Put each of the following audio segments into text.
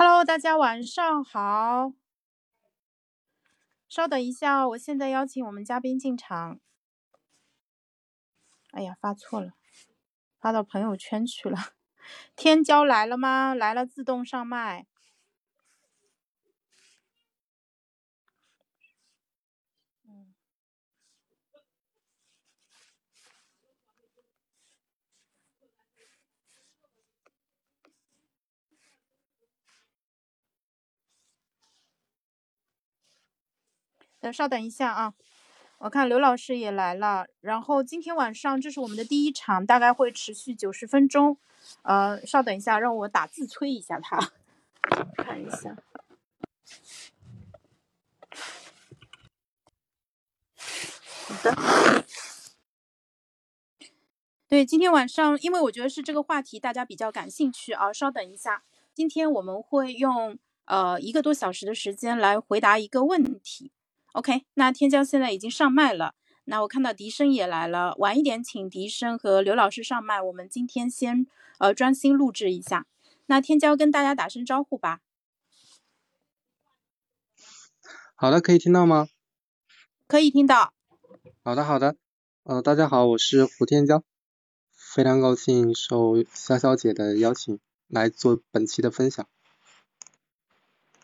Hello，大家晚上好。稍等一下哦，我现在邀请我们嘉宾进场。哎呀，发错了，发到朋友圈去了。天骄来了吗？来了，自动上麦。等稍等一下啊，我看刘老师也来了。然后今天晚上这是我们的第一场，大概会持续九十分钟。呃，稍等一下，让我打字催一下他，看一下。好的。对，今天晚上，因为我觉得是这个话题大家比较感兴趣啊，稍等一下，今天我们会用呃一个多小时的时间来回答一个问题。OK，那天骄现在已经上麦了。那我看到笛声也来了，晚一点请笛声和刘老师上麦。我们今天先呃专心录制一下。那天骄跟大家打声招呼吧。好的，可以听到吗？可以听到。好的，好的。呃，大家好，我是胡天骄，非常高兴受潇潇姐的邀请来做本期的分享。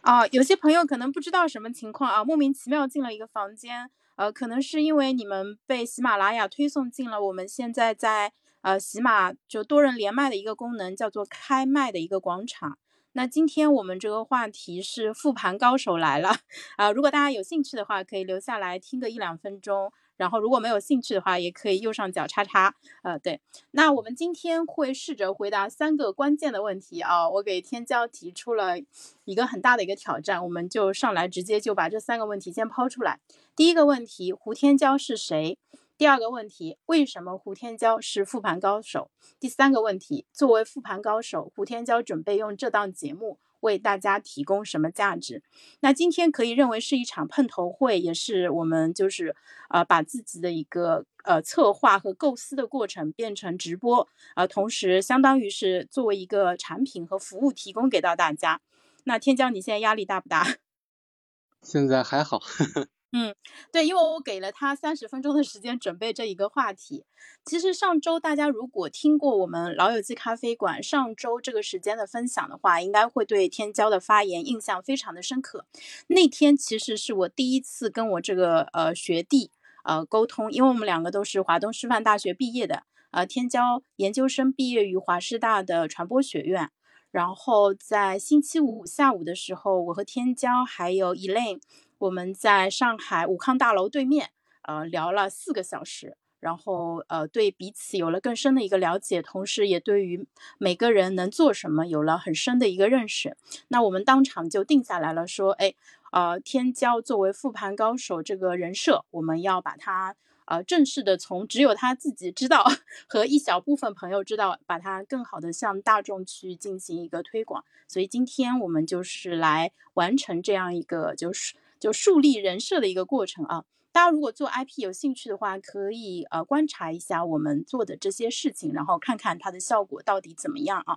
啊，有些朋友可能不知道什么情况啊，莫名其妙进了一个房间，呃，可能是因为你们被喜马拉雅推送进了我们现在在呃喜马就多人连麦的一个功能，叫做开麦的一个广场。那今天我们这个话题是复盘高手来了 啊，如果大家有兴趣的话，可以留下来听个一两分钟。然后如果没有兴趣的话，也可以右上角叉叉。呃，对，那我们今天会试着回答三个关键的问题啊。我给天骄提出了一个很大的一个挑战，我们就上来直接就把这三个问题先抛出来。第一个问题，胡天骄是谁？第二个问题，为什么胡天骄是复盘高手？第三个问题，作为复盘高手，胡天骄准备用这档节目。为大家提供什么价值？那今天可以认为是一场碰头会，也是我们就是呃把自己的一个呃策划和构思的过程变成直播，呃，同时相当于是作为一个产品和服务提供给到大家。那天骄，你现在压力大不大？现在还好。嗯，对，因为我给了他三十分钟的时间准备这一个话题。其实上周大家如果听过我们老友记咖啡馆上周这个时间的分享的话，应该会对天骄的发言印象非常的深刻。那天其实是我第一次跟我这个呃学弟呃沟通，因为我们两个都是华东师范大学毕业的，呃，天骄研究生毕业于华师大的传播学院。然后在星期五下午的时候，我和天骄还有 Elaine。我们在上海武康大楼对面，呃，聊了四个小时，然后呃，对彼此有了更深的一个了解，同时也对于每个人能做什么有了很深的一个认识。那我们当场就定下来了，说，哎，呃，天骄作为复盘高手这个人设，我们要把它呃正式的从只有他自己知道和一小部分朋友知道，把它更好的向大众去进行一个推广。所以今天我们就是来完成这样一个就是。就树立人设的一个过程啊，大家如果做 IP 有兴趣的话，可以呃观察一下我们做的这些事情，然后看看它的效果到底怎么样啊。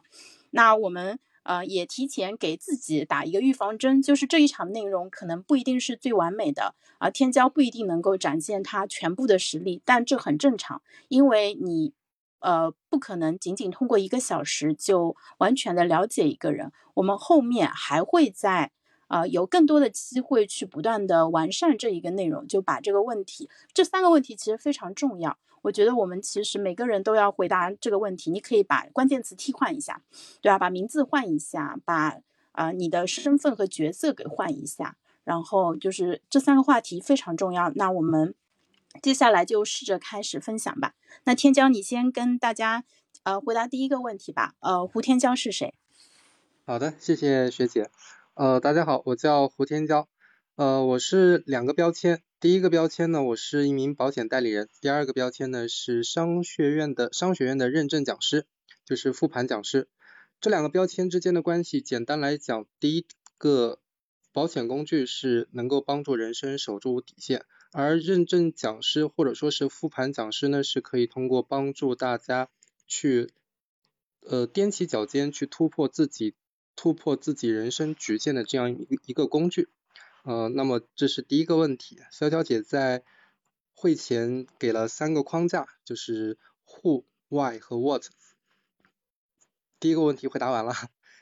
那我们呃也提前给自己打一个预防针，就是这一场内容可能不一定是最完美的啊，天骄不一定能够展现它全部的实力，但这很正常，因为你呃不可能仅仅通过一个小时就完全的了解一个人，我们后面还会在。啊，有更多的机会去不断的完善这一个内容，就把这个问题，这三个问题其实非常重要。我觉得我们其实每个人都要回答这个问题。你可以把关键词替换一下，对吧？把名字换一下，把啊你的身份和角色给换一下，然后就是这三个话题非常重要。那我们接下来就试着开始分享吧。那天骄，你先跟大家呃回答第一个问题吧。呃，胡天骄是谁？好的，谢谢学姐。呃，大家好，我叫胡天骄，呃，我是两个标签，第一个标签呢，我是一名保险代理人，第二个标签呢是商学院的商学院的认证讲师，就是复盘讲师。这两个标签之间的关系，简单来讲，第一个保险工具是能够帮助人生守住底线，而认证讲师或者说是复盘讲师呢，是可以通过帮助大家去呃踮起脚尖去突破自己。突破自己人生局限的这样一一个工具。呃，那么这是第一个问题。潇潇姐在会前给了三个框架，就是 Who、Why 和 What。第一个问题回答完了，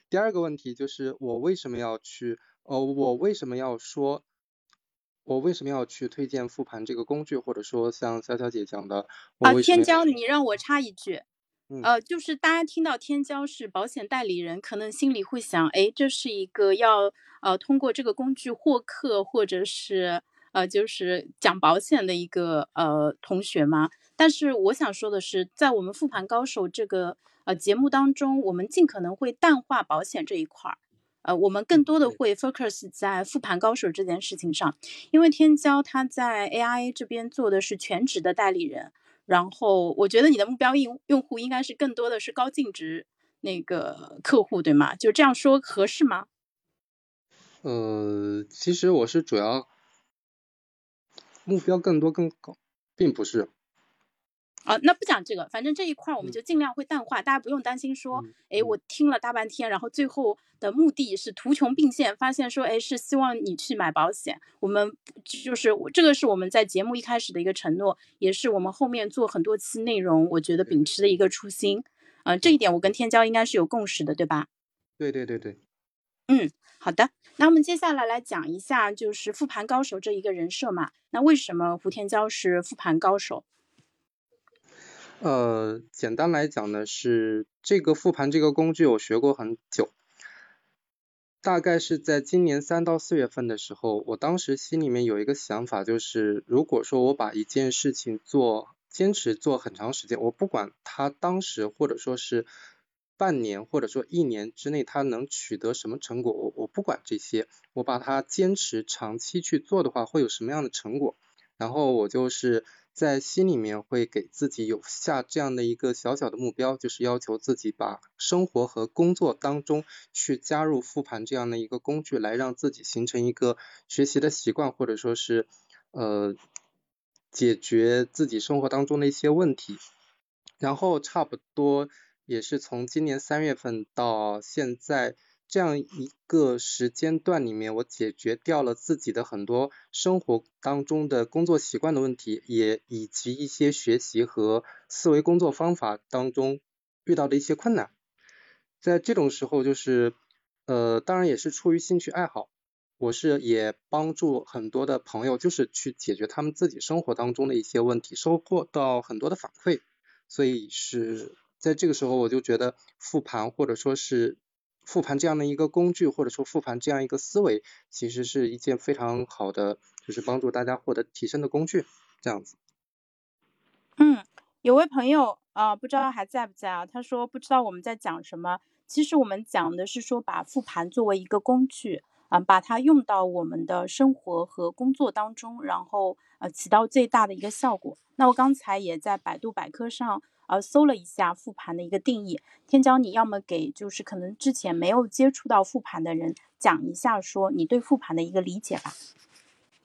第二个问题就是我为什么要去，呃，我为什么要说，我为什么要去推荐复盘这个工具，或者说像潇潇姐讲的，啊，天骄，你让我插一句。呃，就是大家听到天骄是保险代理人，可能心里会想，哎，这是一个要呃通过这个工具获客，或者是呃就是讲保险的一个呃同学吗？但是我想说的是，在我们复盘高手这个呃节目当中，我们尽可能会淡化保险这一块儿，呃，我们更多的会 focus 在复盘高手这件事情上，因为天骄他在 AIA 这边做的是全职的代理人。然后我觉得你的目标用用户应该是更多的是高净值那个客户，对吗？就这样说合适吗？呃，其实我是主要目标更多更高，并不是。啊，那不讲这个，反正这一块我们就尽量会淡化，大家不用担心说，哎，我听了大半天，然后最后的目的是图穷并现，发现说，哎，是希望你去买保险。我们就是这个是我们在节目一开始的一个承诺，也是我们后面做很多期内容，我觉得秉持的一个初心。呃，这一点我跟天骄应该是有共识的，对吧？对对对对。嗯，好的，那我们接下来来讲一下，就是复盘高手这一个人设嘛。那为什么胡天骄是复盘高手？呃，简单来讲呢，是这个复盘这个工具我学过很久，大概是在今年三到四月份的时候，我当时心里面有一个想法，就是如果说我把一件事情做坚持做很长时间，我不管它当时或者说是半年或者说一年之内它能取得什么成果，我我不管这些，我把它坚持长期去做的话，会有什么样的成果？然后我就是。在心里面会给自己有下这样的一个小小的目标，就是要求自己把生活和工作当中去加入复盘这样的一个工具，来让自己形成一个学习的习惯，或者说是呃解决自己生活当中的一些问题。然后差不多也是从今年三月份到现在。这样一个时间段里面，我解决掉了自己的很多生活当中的工作习惯的问题，也以及一些学习和思维工作方法当中遇到的一些困难。在这种时候，就是呃，当然也是出于兴趣爱好，我是也帮助很多的朋友，就是去解决他们自己生活当中的一些问题，收获到很多的反馈。所以是在这个时候，我就觉得复盘或者说是。复盘这样的一个工具，或者说复盘这样一个思维，其实是一件非常好的，就是帮助大家获得提升的工具，这样子。嗯，有位朋友啊，不知道还在不在啊？他说不知道我们在讲什么。其实我们讲的是说，把复盘作为一个工具，啊，把它用到我们的生活和工作当中，然后呃，起到最大的一个效果。那我刚才也在百度百科上。呃，搜了一下复盘的一个定义，天骄，你要么给就是可能之前没有接触到复盘的人讲一下，说你对复盘的一个理解吧。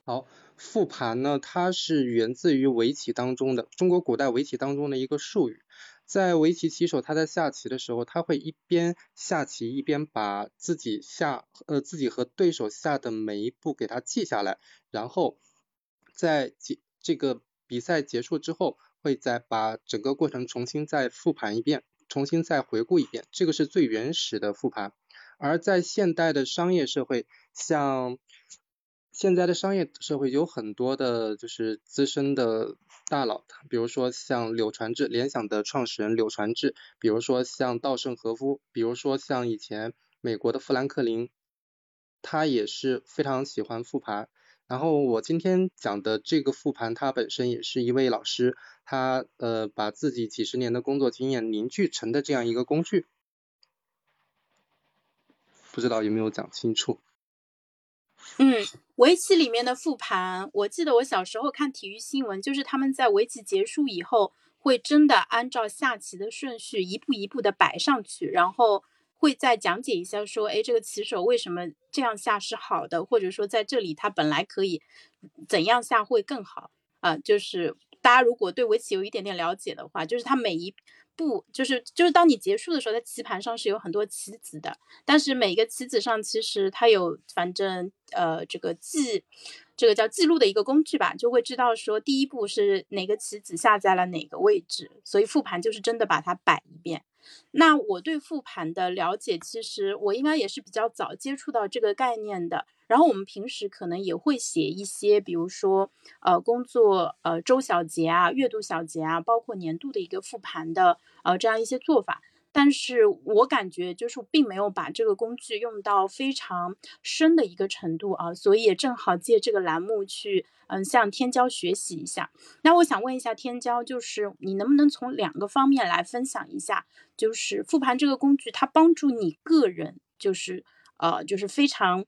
好，复盘呢，它是源自于围棋当中的中国古代围棋当中的一个术语，在围棋棋手他在下棋的时候，他会一边下棋一边把自己下呃自己和对手下的每一步给他记下来，然后在结这个比赛结束之后。会再把整个过程重新再复盘一遍，重新再回顾一遍，这个是最原始的复盘。而在现代的商业社会，像现在的商业社会有很多的就是资深的大佬，比如说像柳传志，联想的创始人柳传志，比如说像稻盛和夫，比如说像以前美国的富兰克林，他也是非常喜欢复盘。然后我今天讲的这个复盘，它本身也是一位老师，他呃把自己几十年的工作经验凝聚成的这样一个工具，不知道有没有讲清楚？嗯，围棋里面的复盘，我记得我小时候看体育新闻，就是他们在围棋结束以后，会真的按照下棋的顺序一步一步的摆上去，然后。会再讲解一下，说，哎，这个棋手为什么这样下是好的，或者说在这里他本来可以怎样下会更好啊？就是大家如果对围棋有一点点了解的话，就是他每一步就是就是当你结束的时候，在棋盘上是有很多棋子的，但是每个棋子上其实它有反正呃这个记这个叫记录的一个工具吧，就会知道说第一步是哪个棋子下在了哪个位置，所以复盘就是真的把它摆一遍。那我对复盘的了解，其实我应该也是比较早接触到这个概念的。然后我们平时可能也会写一些，比如说呃工作呃周小结啊、月度小结啊，包括年度的一个复盘的呃这样一些做法。但是我感觉就是并没有把这个工具用到非常深的一个程度啊，所以也正好借这个栏目去嗯向天骄学习一下。那我想问一下天骄，就是你能不能从两个方面来分享一下，就是复盘这个工具它帮助你个人就是呃就是非常。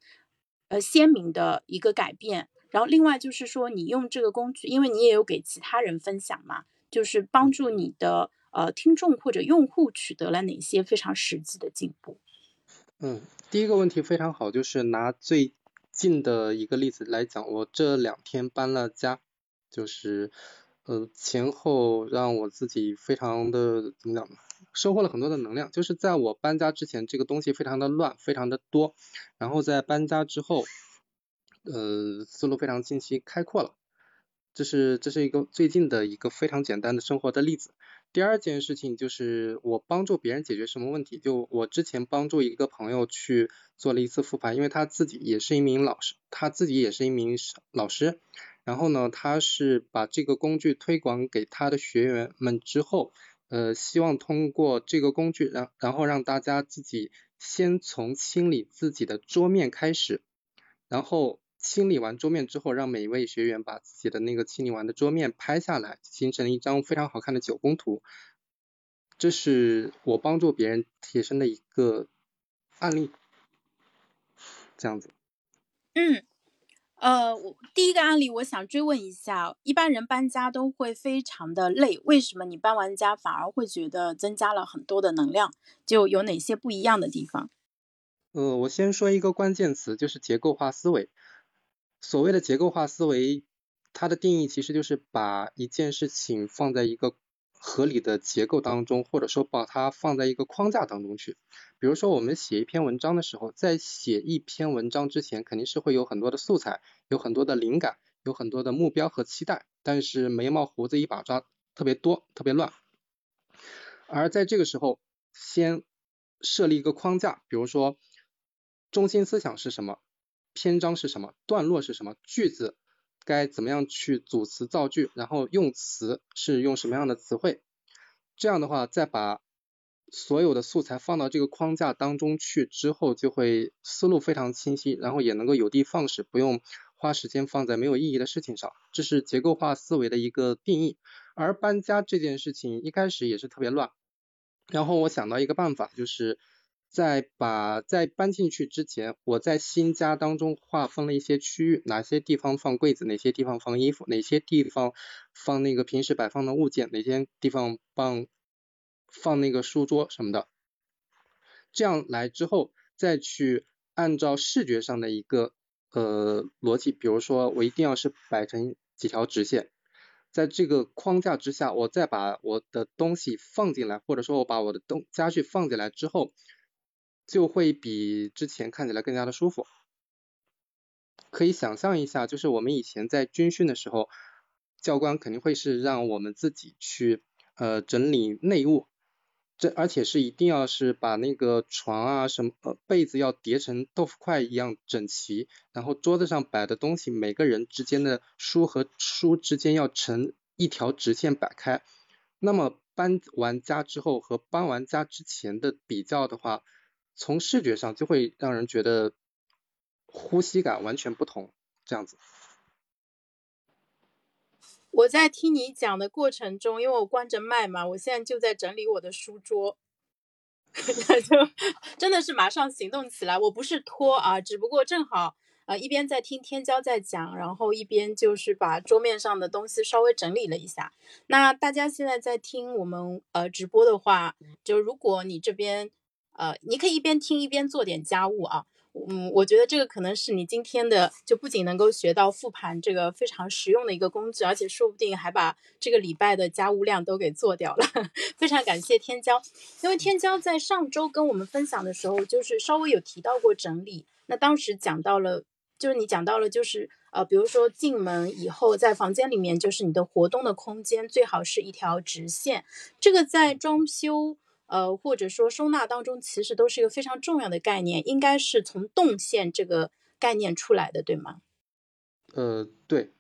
呃，鲜明的一个改变。然后，另外就是说，你用这个工具，因为你也有给其他人分享嘛，就是帮助你的呃听众或者用户取得了哪些非常实际的进步？嗯，第一个问题非常好，就是拿最近的一个例子来讲，我这两天搬了家，就是呃前后让我自己非常的怎么讲呢？收获了很多的能量，就是在我搬家之前，这个东西非常的乱，非常的多，然后在搬家之后，呃，思路非常清晰，开阔了。这是这是一个最近的一个非常简单的生活的例子。第二件事情就是我帮助别人解决什么问题，就我之前帮助一个朋友去做了一次复盘，因为他自己也是一名老师，他自己也是一名老师，然后呢，他是把这个工具推广给他的学员们之后。呃，希望通过这个工具，让然后让大家自己先从清理自己的桌面开始，然后清理完桌面之后，让每一位学员把自己的那个清理完的桌面拍下来，形成一张非常好看的九宫图。这是我帮助别人提升的一个案例，这样子。嗯。呃，我第一个案例，我想追问一下，一般人搬家都会非常的累，为什么你搬完家反而会觉得增加了很多的能量？就有哪些不一样的地方？呃，我先说一个关键词，就是结构化思维。所谓的结构化思维，它的定义其实就是把一件事情放在一个。合理的结构当中，或者说把它放在一个框架当中去。比如说，我们写一篇文章的时候，在写一篇文章之前，肯定是会有很多的素材，有很多的灵感，有很多的目标和期待，但是眉毛胡子一把抓，特别多，特别乱。而在这个时候，先设立一个框架，比如说中心思想是什么，篇章是什么，段落是什么，句子。该怎么样去组词造句，然后用词是用什么样的词汇？这样的话，再把所有的素材放到这个框架当中去之后，就会思路非常清晰，然后也能够有的放矢，不用花时间放在没有意义的事情上。这是结构化思维的一个定义。而搬家这件事情一开始也是特别乱，然后我想到一个办法，就是。在把在搬进去之前，我在新家当中划分了一些区域，哪些地方放柜子，哪些地方放衣服，哪些地方放那个平时摆放的物件，哪些地方放放那个书桌什么的。这样来之后，再去按照视觉上的一个呃逻辑，比如说我一定要是摆成几条直线，在这个框架之下，我再把我的东西放进来，或者说我把我的东家具放进来之后。就会比之前看起来更加的舒服。可以想象一下，就是我们以前在军训的时候，教官肯定会是让我们自己去呃整理内务，这而且是一定要是把那个床啊什么呃被子要叠成豆腐块一样整齐，然后桌子上摆的东西每个人之间的书和书之间要成一条直线摆开。那么搬完家之后和搬完家之前的比较的话，从视觉上就会让人觉得呼吸感完全不同，这样子。我在听你讲的过程中，因为我关着麦嘛，我现在就在整理我的书桌，那 就真的是马上行动起来。我不是拖啊，只不过正好呃一边在听天骄在讲，然后一边就是把桌面上的东西稍微整理了一下。那大家现在在听我们呃直播的话，就如果你这边。呃，你可以一边听一边做点家务啊。嗯，我觉得这个可能是你今天的，就不仅能够学到复盘这个非常实用的一个工具，而且说不定还把这个礼拜的家务量都给做掉了。非常感谢天骄，因为天骄在上周跟我们分享的时候，就是稍微有提到过整理。那当时讲到了，就是你讲到了，就是呃，比如说进门以后，在房间里面，就是你的活动的空间最好是一条直线。这个在装修。呃，或者说收纳当中，其实都是一个非常重要的概念，应该是从动线这个概念出来的，对吗？呃，对，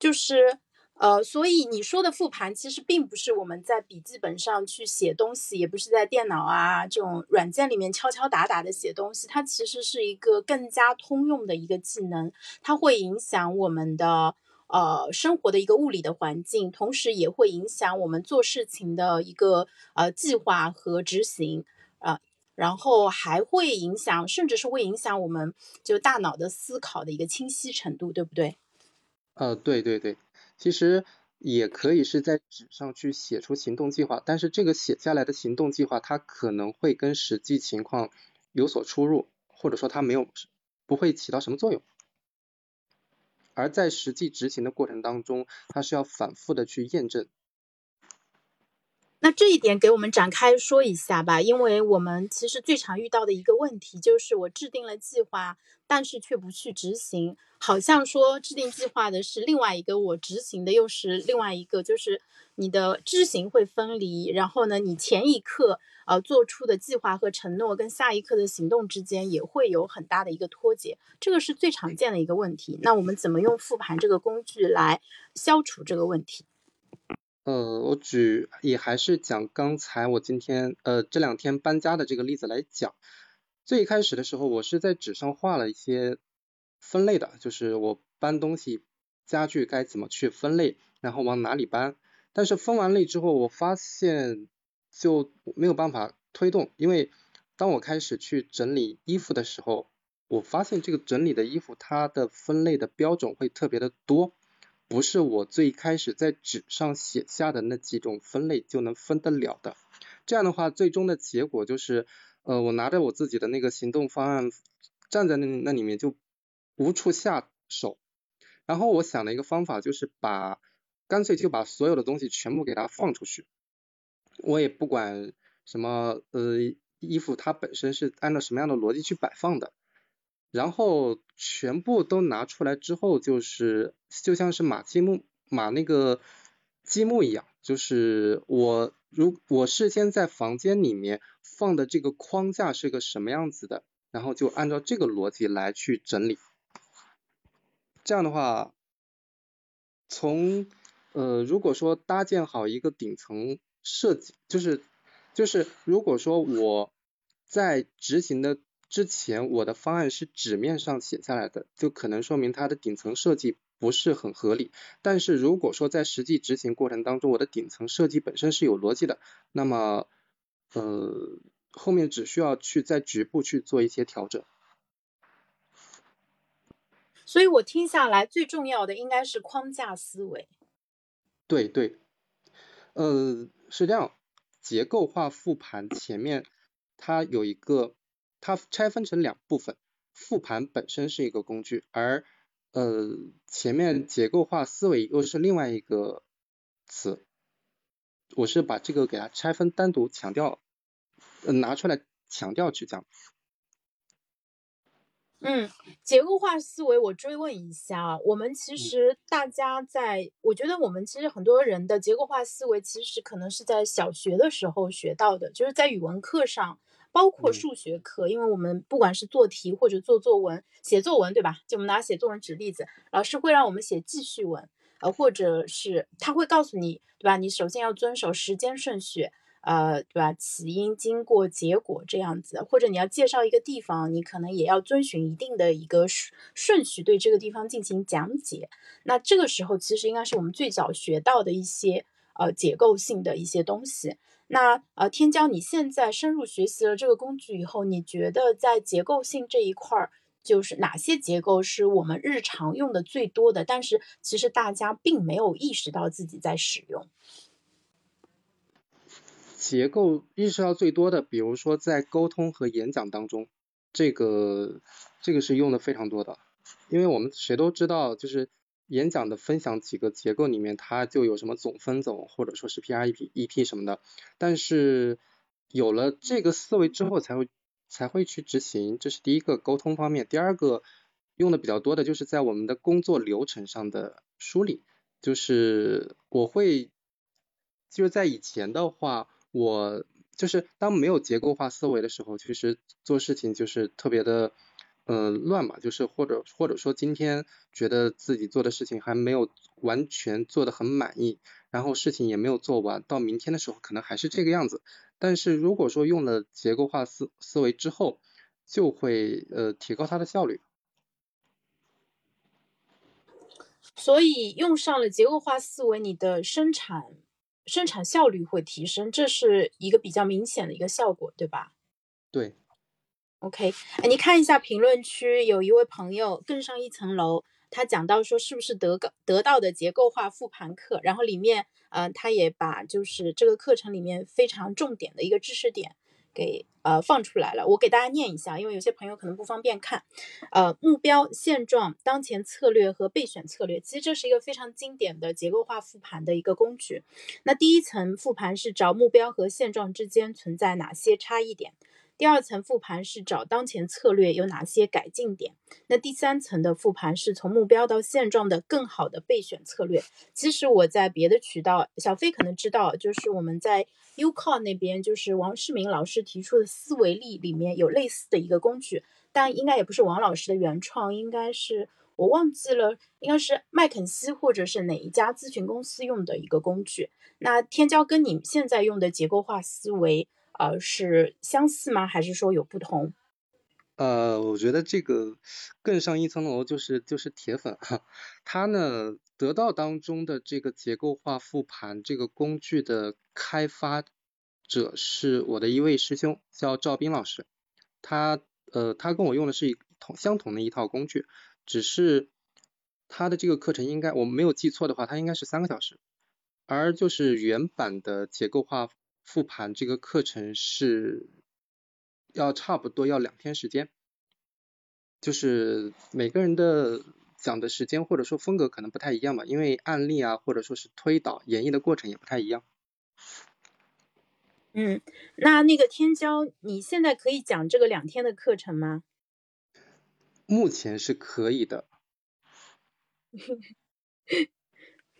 就是呃，所以你说的复盘，其实并不是我们在笔记本上去写东西，也不是在电脑啊这种软件里面敲敲打打的写东西，它其实是一个更加通用的一个技能，它会影响我们的。呃，生活的一个物理的环境，同时也会影响我们做事情的一个呃计划和执行啊，然后还会影响，甚至是会影响我们就大脑的思考的一个清晰程度，对不对？呃，对对对，其实也可以是在纸上去写出行动计划，但是这个写下来的行动计划，它可能会跟实际情况有所出入，或者说它没有不会起到什么作用。而在实际执行的过程当中，它是要反复的去验证。那这一点给我们展开说一下吧，因为我们其实最常遇到的一个问题就是我制定了计划，但是却不去执行，好像说制定计划的是另外一个，我执行的又是另外一个，就是你的知行会分离，然后呢，你前一刻。呃，做出的计划和承诺跟下一刻的行动之间也会有很大的一个脱节，这个是最常见的一个问题。那我们怎么用复盘这个工具来消除这个问题？呃，我举也还是讲刚才我今天呃这两天搬家的这个例子来讲。最开始的时候，我是在纸上画了一些分类的，就是我搬东西家具该怎么去分类，然后往哪里搬。但是分完类之后，我发现。就没有办法推动，因为当我开始去整理衣服的时候，我发现这个整理的衣服它的分类的标准会特别的多，不是我最开始在纸上写下的那几种分类就能分得了的。这样的话，最终的结果就是，呃，我拿着我自己的那个行动方案站在那那里面就无处下手。然后我想了一个方法就是把，干脆就把所有的东西全部给它放出去。我也不管什么呃衣服它本身是按照什么样的逻辑去摆放的，然后全部都拿出来之后，就是就像是码积木码那个积木一样，就是我如我事先在房间里面放的这个框架是个什么样子的，然后就按照这个逻辑来去整理。这样的话，从呃如果说搭建好一个顶层。设计就是就是，如果说我在执行的之前，我的方案是纸面上写下来的，就可能说明它的顶层设计不是很合理。但是如果说在实际执行过程当中，我的顶层设计本身是有逻辑的，那么呃后面只需要去在局部去做一些调整。所以我听下来最重要的应该是框架思维。对对，呃。是这样，结构化复盘前面它有一个，它拆分成两部分，复盘本身是一个工具，而呃前面结构化思维又是另外一个词，我是把这个给它拆分单独强调，呃拿出来强调去讲。嗯，结构化思维，我追问一下啊，我们其实大家在，我觉得我们其实很多人的结构化思维，其实可能是在小学的时候学到的，就是在语文课上，包括数学课，因为我们不管是做题或者做作文、写作文，对吧？就我们拿写作文举例子，老师会让我们写记叙文，呃，或者是他会告诉你，对吧？你首先要遵守时间顺序。呃，对吧？起因、经过、结果这样子，或者你要介绍一个地方，你可能也要遵循一定的一个顺顺序，对这个地方进行讲解。那这个时候其实应该是我们最早学到的一些呃结构性的一些东西。那呃，天骄，你现在深入学习了这个工具以后，你觉得在结构性这一块儿，就是哪些结构是我们日常用的最多的？但是其实大家并没有意识到自己在使用。结构意识到最多的，比如说在沟通和演讲当中，这个这个是用的非常多的，因为我们谁都知道，就是演讲的分享几个结构里面，它就有什么总分总或者说是 PR EP EP 什么的，但是有了这个思维之后才会才会去执行，这是第一个沟通方面，第二个用的比较多的就是在我们的工作流程上的梳理，就是我会就是在以前的话。我就是当没有结构化思维的时候，其实做事情就是特别的，嗯，乱嘛，就是或者或者说今天觉得自己做的事情还没有完全做的很满意，然后事情也没有做完，到明天的时候可能还是这个样子。但是如果说用了结构化思思维之后，就会呃提高它的效率。所以用上了结构化思维，你的生产。生产效率会提升，这是一个比较明显的一个效果，对吧？对。OK，你看一下评论区，有一位朋友更上一层楼，他讲到说是不是得个得到的结构化复盘课，然后里面，呃，他也把就是这个课程里面非常重点的一个知识点。给呃放出来了，我给大家念一下，因为有些朋友可能不方便看。呃，目标、现状、当前策略和备选策略，其实这是一个非常经典的结构化复盘的一个工具。那第一层复盘是找目标和现状之间存在哪些差异点。第二层复盘是找当前策略有哪些改进点，那第三层的复盘是从目标到现状的更好的备选策略。其实我在别的渠道，小飞可能知道，就是我们在 u c o 那边，就是王世明老师提出的思维力里面有类似的一个工具，但应该也不是王老师的原创，应该是我忘记了，应该是麦肯锡或者是哪一家咨询公司用的一个工具。那天骄跟你现在用的结构化思维。呃，是相似吗？还是说有不同？呃，我觉得这个更上一层楼就是就是铁粉哈。他呢，得到当中的这个结构化复盘这个工具的开发者是我的一位师兄，叫赵斌老师。他呃，他跟我用的是同相同的一套工具，只是他的这个课程应该我没有记错的话，他应该是三个小时，而就是原版的结构化。复盘这个课程是要差不多要两天时间，就是每个人的讲的时间或者说风格可能不太一样嘛，因为案例啊或者说是推导演绎的过程也不太一样。嗯，那那个天骄，你现在可以讲这个两天的课程吗？目前是可以的。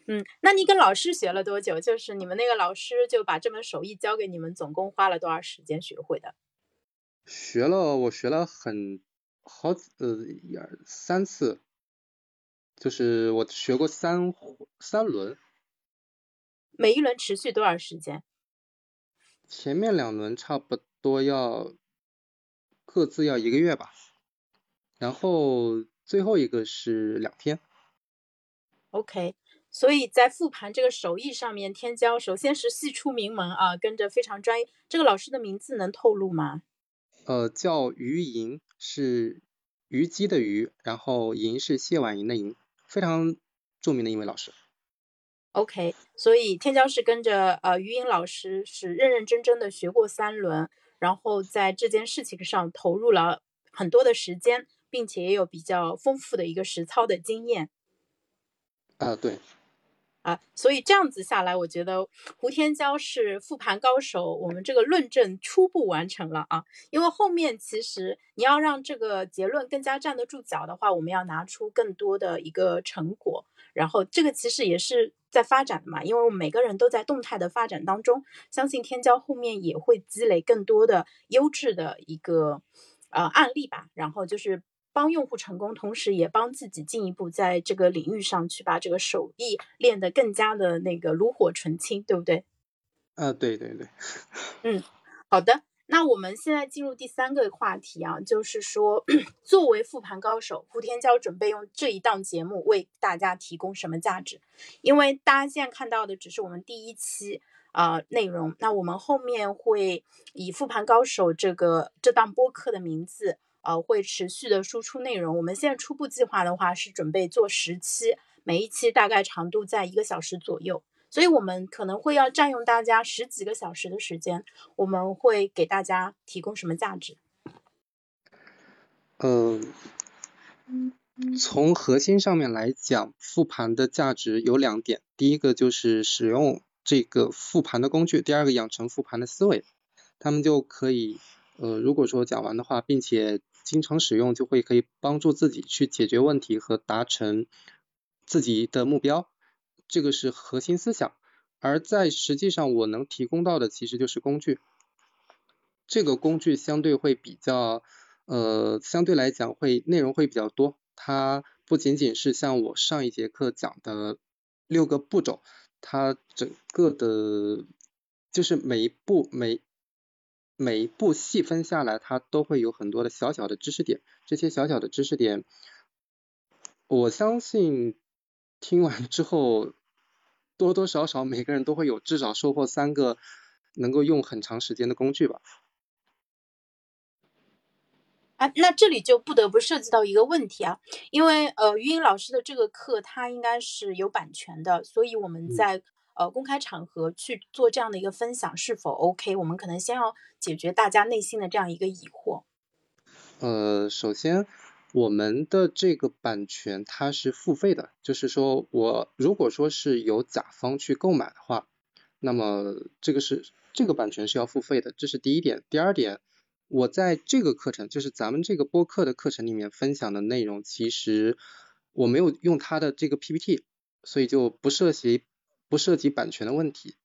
嗯，那你跟老师学了多久？就是你们那个老师就把这门手艺教给你们，总共花了多少时间学会的？学了，我学了很好呃一二三次，就是我学过三三轮。每一轮持续多少时间？前面两轮差不多要各自要一个月吧，然后最后一个是两天。OK。所以在复盘这个手艺上面，天骄首先是系出名门啊，跟着非常专业。这个老师的名字能透露吗？呃，叫于莹，是虞姬的虞，然后莹是谢婉莹的莹，非常著名的一位老师。OK，所以天骄是跟着呃于莹老师是认认真真的学过三轮，然后在这件事情上投入了很多的时间，并且也有比较丰富的一个实操的经验。啊，对。啊，所以这样子下来，我觉得胡天骄是复盘高手。我们这个论证初步完成了啊，因为后面其实你要让这个结论更加站得住脚的话，我们要拿出更多的一个成果。然后这个其实也是在发展的嘛，因为我们每个人都在动态的发展当中，相信天骄后面也会积累更多的优质的一个呃案例吧。然后就是。帮用户成功，同时也帮自己进一步在这个领域上去把这个手艺练得更加的那个炉火纯青，对不对？啊，对对对。嗯，好的。那我们现在进入第三个话题啊，就是说，作为复盘高手，胡天骄准备用这一档节目为大家提供什么价值？因为大家现在看到的只是我们第一期啊内容，那我们后面会以复盘高手这个这档播客的名字。呃，会持续的输出内容。我们现在初步计划的话是准备做十期，每一期大概长度在一个小时左右。所以我们可能会要占用大家十几个小时的时间，我们会给大家提供什么价值？嗯，从核心上面来讲，复盘的价值有两点，第一个就是使用这个复盘的工具，第二个养成复盘的思维，他们就可以，呃，如果说讲完的话，并且经常使用，就会可以帮助自己去解决问题和达成自己的目标，这个是核心思想。而在实际上，我能提供到的其实就是工具，这个工具相对会比较。呃，相对来讲会内容会比较多，它不仅仅是像我上一节课讲的六个步骤，它整个的，就是每一步每每一步细分下来，它都会有很多的小小的知识点，这些小小的知识点，我相信听完之后，多多少少每个人都会有至少收获三个能够用很长时间的工具吧。啊，那这里就不得不涉及到一个问题啊，因为呃，于英老师的这个课它应该是有版权的，所以我们在呃公开场合去做这样的一个分享是否 OK？我们可能先要解决大家内心的这样一个疑惑。呃，首先我们的这个版权它是付费的，就是说我如果说是由甲方去购买的话，那么这个是这个版权是要付费的，这是第一点。第二点。我在这个课程，就是咱们这个播客的课程里面分享的内容，其实我没有用他的这个 PPT，所以就不涉及不涉及版权的问题。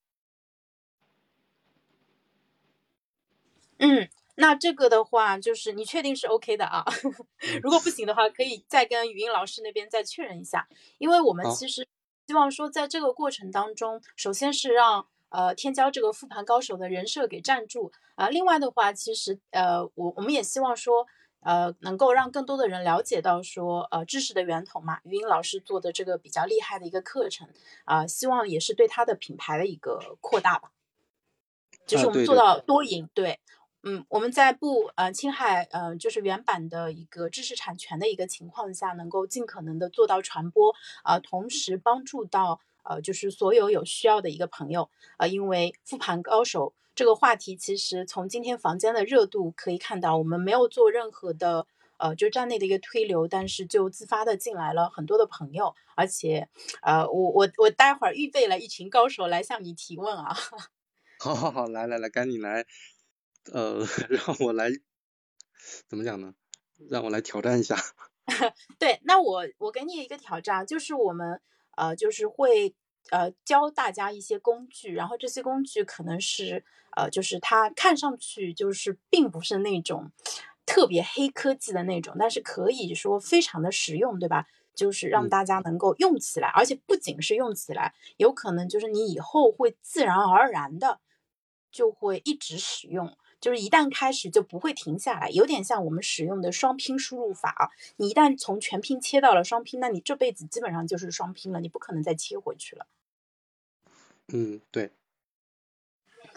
嗯，那这个的话，就是你确定是 OK 的啊？如果不行的话，可以再跟语音老师那边再确认一下，因为我们其实希望说，在这个过程当中，首先是让。呃，天骄这个复盘高手的人设给站住啊！另外的话，其实呃，我我们也希望说，呃，能够让更多的人了解到说，呃，知识的源头嘛。语音老师做的这个比较厉害的一个课程啊，希望也是对他的品牌的一个扩大吧。就是我们做到多赢，对，嗯，我们在不呃侵害呃就是原版的一个知识产权的一个情况下，能够尽可能的做到传播啊，同时帮助到。呃，就是所有有需要的一个朋友，呃，因为复盘高手这个话题，其实从今天房间的热度可以看到，我们没有做任何的呃，就站内的一个推流，但是就自发的进来了很多的朋友，而且呃，我我我待会儿预备了一群高手来向你提问啊。好好好，来来来，赶紧来，呃，让我来怎么讲呢？让我来挑战一下。对，那我我给你一个挑战，就是我们。呃，就是会呃教大家一些工具，然后这些工具可能是呃，就是它看上去就是并不是那种特别黑科技的那种，但是可以说非常的实用，对吧？就是让大家能够用起来，而且不仅是用起来，有可能就是你以后会自然而然的就会一直使用。就是一旦开始就不会停下来，有点像我们使用的双拼输入法啊。你一旦从全拼切到了双拼，那你这辈子基本上就是双拼了，你不可能再切回去了。嗯，对。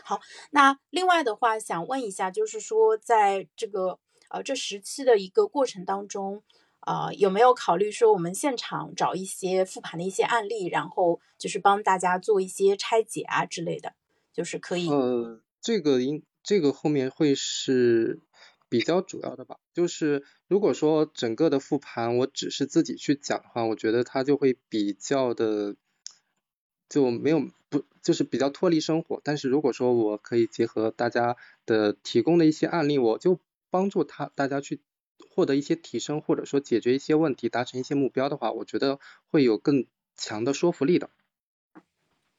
好，那另外的话，想问一下，就是说在这个呃这十期的一个过程当中，啊有没有考虑说我们现场找一些复盘的一些案例，然后就是帮大家做一些拆解啊之类的，就是可以。呃，这个应。这个后面会是比较主要的吧，就是如果说整个的复盘我只是自己去讲的话，我觉得它就会比较的就没有不就是比较脱离生活。但是如果说我可以结合大家的提供的一些案例，我就帮助他大家去获得一些提升，或者说解决一些问题，达成一些目标的话，我觉得会有更强的说服力的。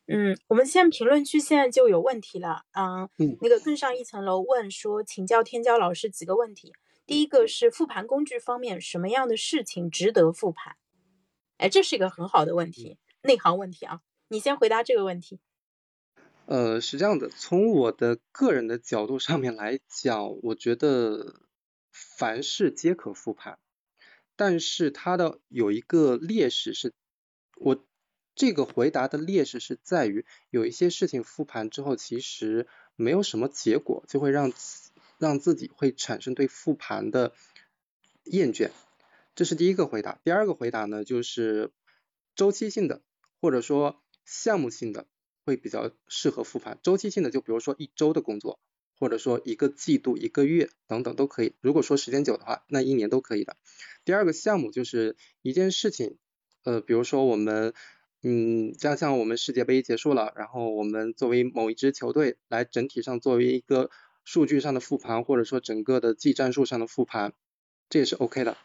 嗯，我们现在评论区现在就有问题了，嗯，那个更上一层楼问说，请教天骄老师几个问题。第一个是复盘工具方面，什么样的事情值得复盘？哎，这是一个很好的问题，内行问题啊，你先回答这个问题。呃，是这样的，从我的个人的角度上面来讲，我觉得凡事皆可复盘，但是它的有一个劣势是，我。这个回答的劣势是在于，有一些事情复盘之后，其实没有什么结果，就会让让自己会产生对复盘的厌倦。这是第一个回答。第二个回答呢，就是周期性的或者说项目性的会比较适合复盘。周期性的就比如说一周的工作，或者说一个季度、一个月等等都可以。如果说时间久的话，那一年都可以的。第二个项目就是一件事情，呃，比如说我们，嗯，像像我们世界杯结束了，然后我们作为某一支球队来整体上作为一个数据上的复盘，或者说整个的技战术上的复盘，这也是 OK 的。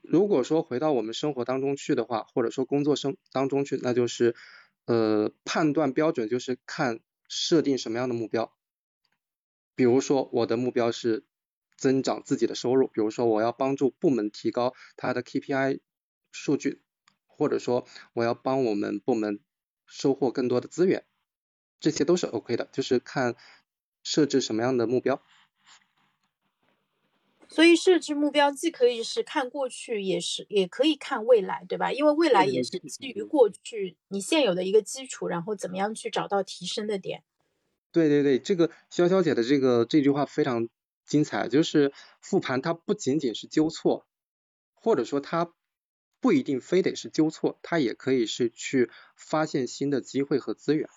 如果说回到我们生活当中去的话，或者说工作生当中去，那就是呃判断标准就是看设定什么样的目标。比如说我的目标是增长自己的收入，比如说我要帮助部门提高它的 KPI 数据，或者说我要帮我们部门收获更多的资源，这些都是 OK 的，就是看设置什么样的目标。所以设置目标既可以是看过去，也是也可以看未来，对吧？因为未来也是基于过去你现有的一个基础，然后怎么样去找到提升的点。对对对，这个潇潇姐的这个这句话非常精彩，就是复盘它不仅仅是纠错，或者说它不一定非得是纠错，它也可以是去发现新的机会和资源。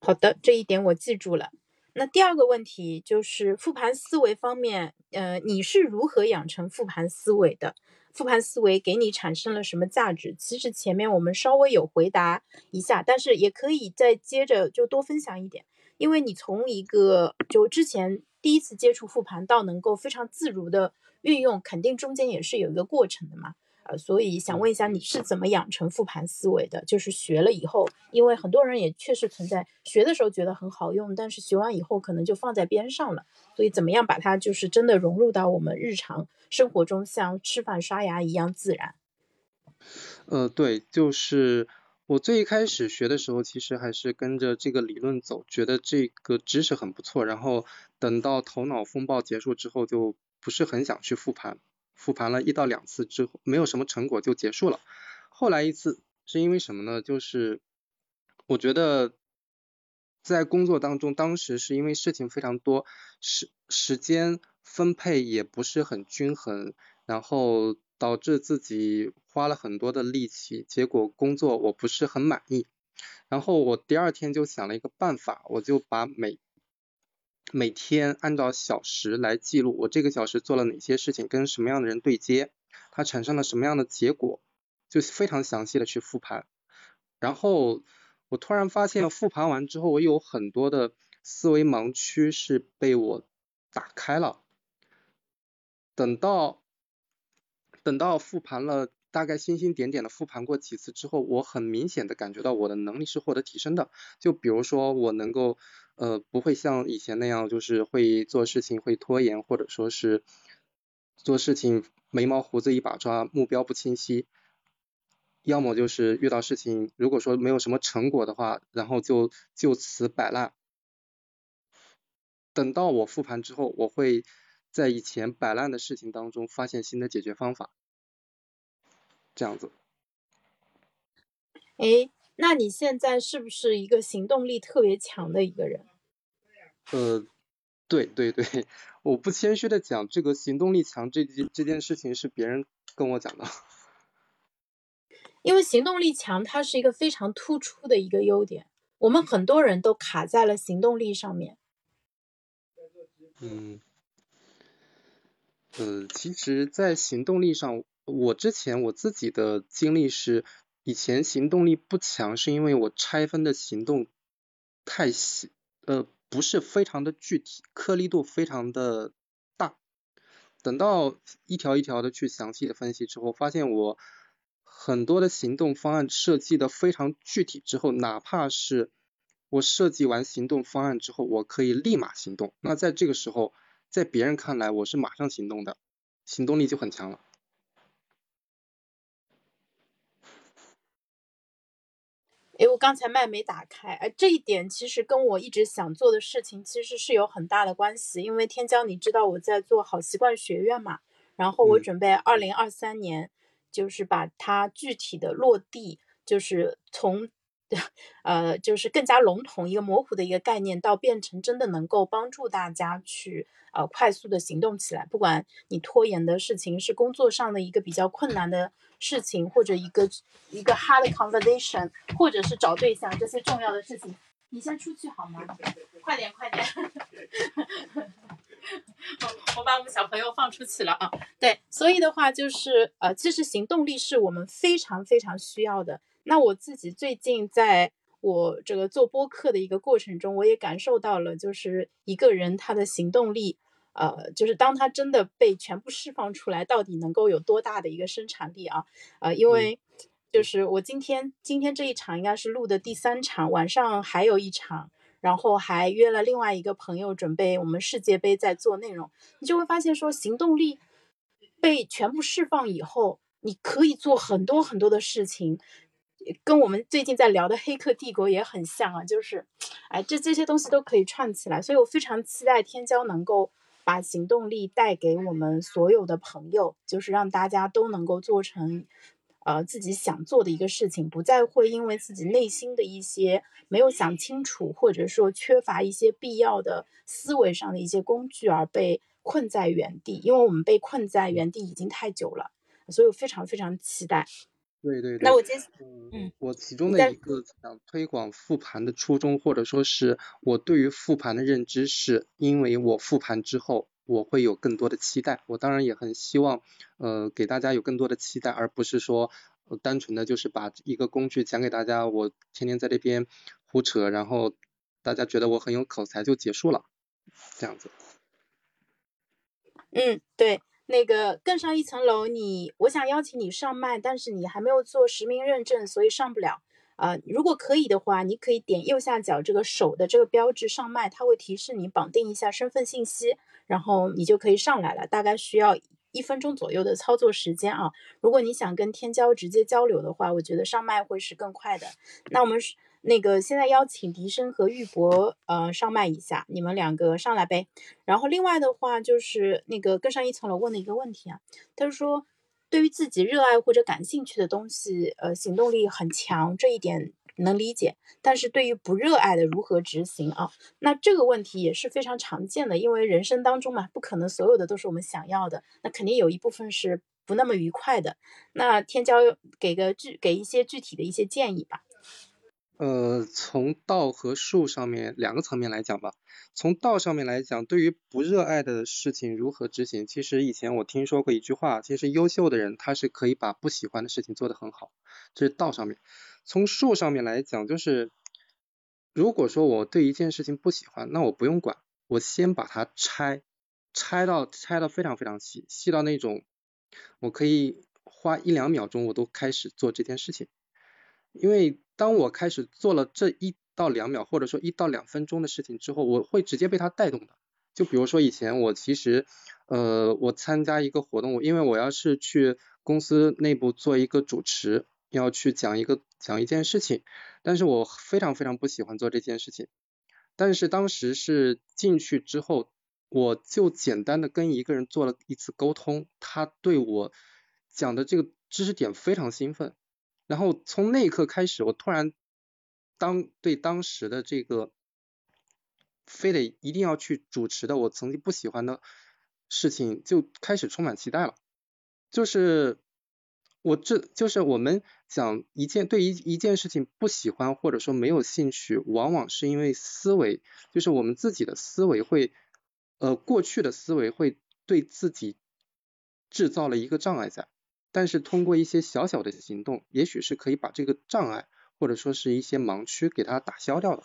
好的，这一点我记住了。那第二个问题就是复盘思维方面，呃，你是如何养成复盘思维的？复盘思维给你产生了什么价值？其实前面我们稍微有回答一下，但是也可以再接着就多分享一点，因为你从一个就之前第一次接触复盘到能够非常自如的运用，肯定中间也是有一个过程的嘛。呃，所以想问一下，你是怎么养成复盘思维的？就是学了以后，因为很多人也确实存在学的时候觉得很好用，但是学完以后可能就放在边上了。所以怎么样把它就是真的融入到我们日常生活中，像吃饭刷牙一样自然？呃，对，就是我最一开始学的时候，其实还是跟着这个理论走，觉得这个知识很不错。然后等到头脑风暴结束之后，就不是很想去复盘。复盘了一到两次之后，没有什么成果就结束了。后来一次是因为什么呢？就是我觉得在工作当中，当时是因为事情非常多，时时间分配也不是很均衡，然后导致自己花了很多的力气，结果工作我不是很满意。然后我第二天就想了一个办法，我就把每每天按照小时来记录，我这个小时做了哪些事情，跟什么样的人对接，它产生了什么样的结果，就非常详细的去复盘。然后我突然发现，复盘完之后，我有很多的思维盲区是被我打开了。等到等到复盘了，大概星星点点的复盘过几次之后，我很明显的感觉到我的能力是获得提升的。就比如说，我能够。呃，不会像以前那样，就是会做事情会拖延，或者说是做事情眉毛胡子一把抓，目标不清晰。要么就是遇到事情，如果说没有什么成果的话，然后就就此摆烂。等到我复盘之后，我会在以前摆烂的事情当中发现新的解决方法，这样子。哎。那你现在是不是一个行动力特别强的一个人？呃，对对对，我不谦虚的讲，这个行动力强这件这件事情是别人跟我讲的。因为行动力强，它是一个非常突出的一个优点，我们很多人都卡在了行动力上面。嗯，呃，其实，在行动力上，我之前我自己的经历是。以前行动力不强，是因为我拆分的行动太细，呃，不是非常的具体，颗粒度非常的大。等到一条一条的去详细的分析之后，发现我很多的行动方案设计的非常具体之后，哪怕是我设计完行动方案之后，我可以立马行动。那在这个时候，在别人看来我是马上行动的，行动力就很强了。哎，我刚才麦没打开，哎，这一点其实跟我一直想做的事情其实是有很大的关系。因为天骄，你知道我在做好习惯学院嘛，然后我准备二零二三年就是把它具体的落地，就是从对呃，就是更加笼统一个模糊的一个概念，到变成真的能够帮助大家去呃快速的行动起来。不管你拖延的事情是工作上的一个比较困难的事情，或者一个一个 hard conversation，或者是找对象这些重要的事情，你先出去好吗？快点，快点。我把我们小朋友放出去了啊。对，所以的话就是呃，其实行动力是我们非常非常需要的。那我自己最近在我这个做播客的一个过程中，我也感受到了，就是一个人他的行动力，呃，就是当他真的被全部释放出来，到底能够有多大的一个生产力啊？呃，因为就是我今天今天这一场应该是录的第三场，晚上还有一场，然后还约了另外一个朋友准备我们世界杯在做内容，你就会发现说行动力被全部释放以后，你可以做很多很多的事情。跟我们最近在聊的《黑客帝国》也很像啊，就是，哎，这这些东西都可以串起来，所以我非常期待天骄能够把行动力带给我们所有的朋友，就是让大家都能够做成，呃，自己想做的一个事情，不再会因为自己内心的一些没有想清楚，或者说缺乏一些必要的思维上的一些工具而被困在原地，因为我们被困在原地已经太久了，所以我非常非常期待。对对对，那我接嗯，我其中的一个想推广复盘的初衷，或者说是我对于复盘的认知，是因为我复盘之后，我会有更多的期待。我当然也很希望，呃，给大家有更多的期待，而不是说单纯的就是把一个工具讲给大家，我天天在这边胡扯，然后大家觉得我很有口才就结束了，这样子。嗯，对。那个更上一层楼，你我想邀请你上麦，但是你还没有做实名认证，所以上不了。啊，如果可以的话，你可以点右下角这个手的这个标志上麦，它会提示你绑定一下身份信息，然后你就可以上来了。大概需要一分钟左右的操作时间啊。如果你想跟天骄直接交流的话，我觉得上麦会是更快的。那我们。那个现在邀请笛声和玉博呃上麦一下，你们两个上来呗。然后另外的话就是那个更上一层楼问的一个问题啊，他说对于自己热爱或者感兴趣的东西，呃行动力很强，这一点能理解。但是对于不热爱的如何执行啊？那这个问题也是非常常见的，因为人生当中嘛，不可能所有的都是我们想要的，那肯定有一部分是不那么愉快的。那天骄给个具给一些具体的一些建议吧。呃，从道和术上面两个层面来讲吧。从道上面来讲，对于不热爱的事情如何执行，其实以前我听说过一句话，其实优秀的人他是可以把不喜欢的事情做得很好，这是道上面。从术上面来讲，就是如果说我对一件事情不喜欢，那我不用管，我先把它拆，拆到拆到非常非常细，细到那种我可以花一两秒钟我都开始做这件事情。因为当我开始做了这一到两秒，或者说一到两分钟的事情之后，我会直接被它带动的。就比如说以前我其实，呃，我参加一个活动，因为我要是去公司内部做一个主持，要去讲一个讲一件事情，但是我非常非常不喜欢做这件事情。但是当时是进去之后，我就简单的跟一个人做了一次沟通，他对我讲的这个知识点非常兴奋。然后从那一刻开始，我突然当对当时的这个非得一定要去主持的我曾经不喜欢的事情，就开始充满期待了。就是我这就是我们讲一件对一一件事情不喜欢或者说没有兴趣，往往是因为思维，就是我们自己的思维会呃过去的思维会对自己制造了一个障碍在。但是通过一些小小的行动，也许是可以把这个障碍或者说是一些盲区给它打消掉的。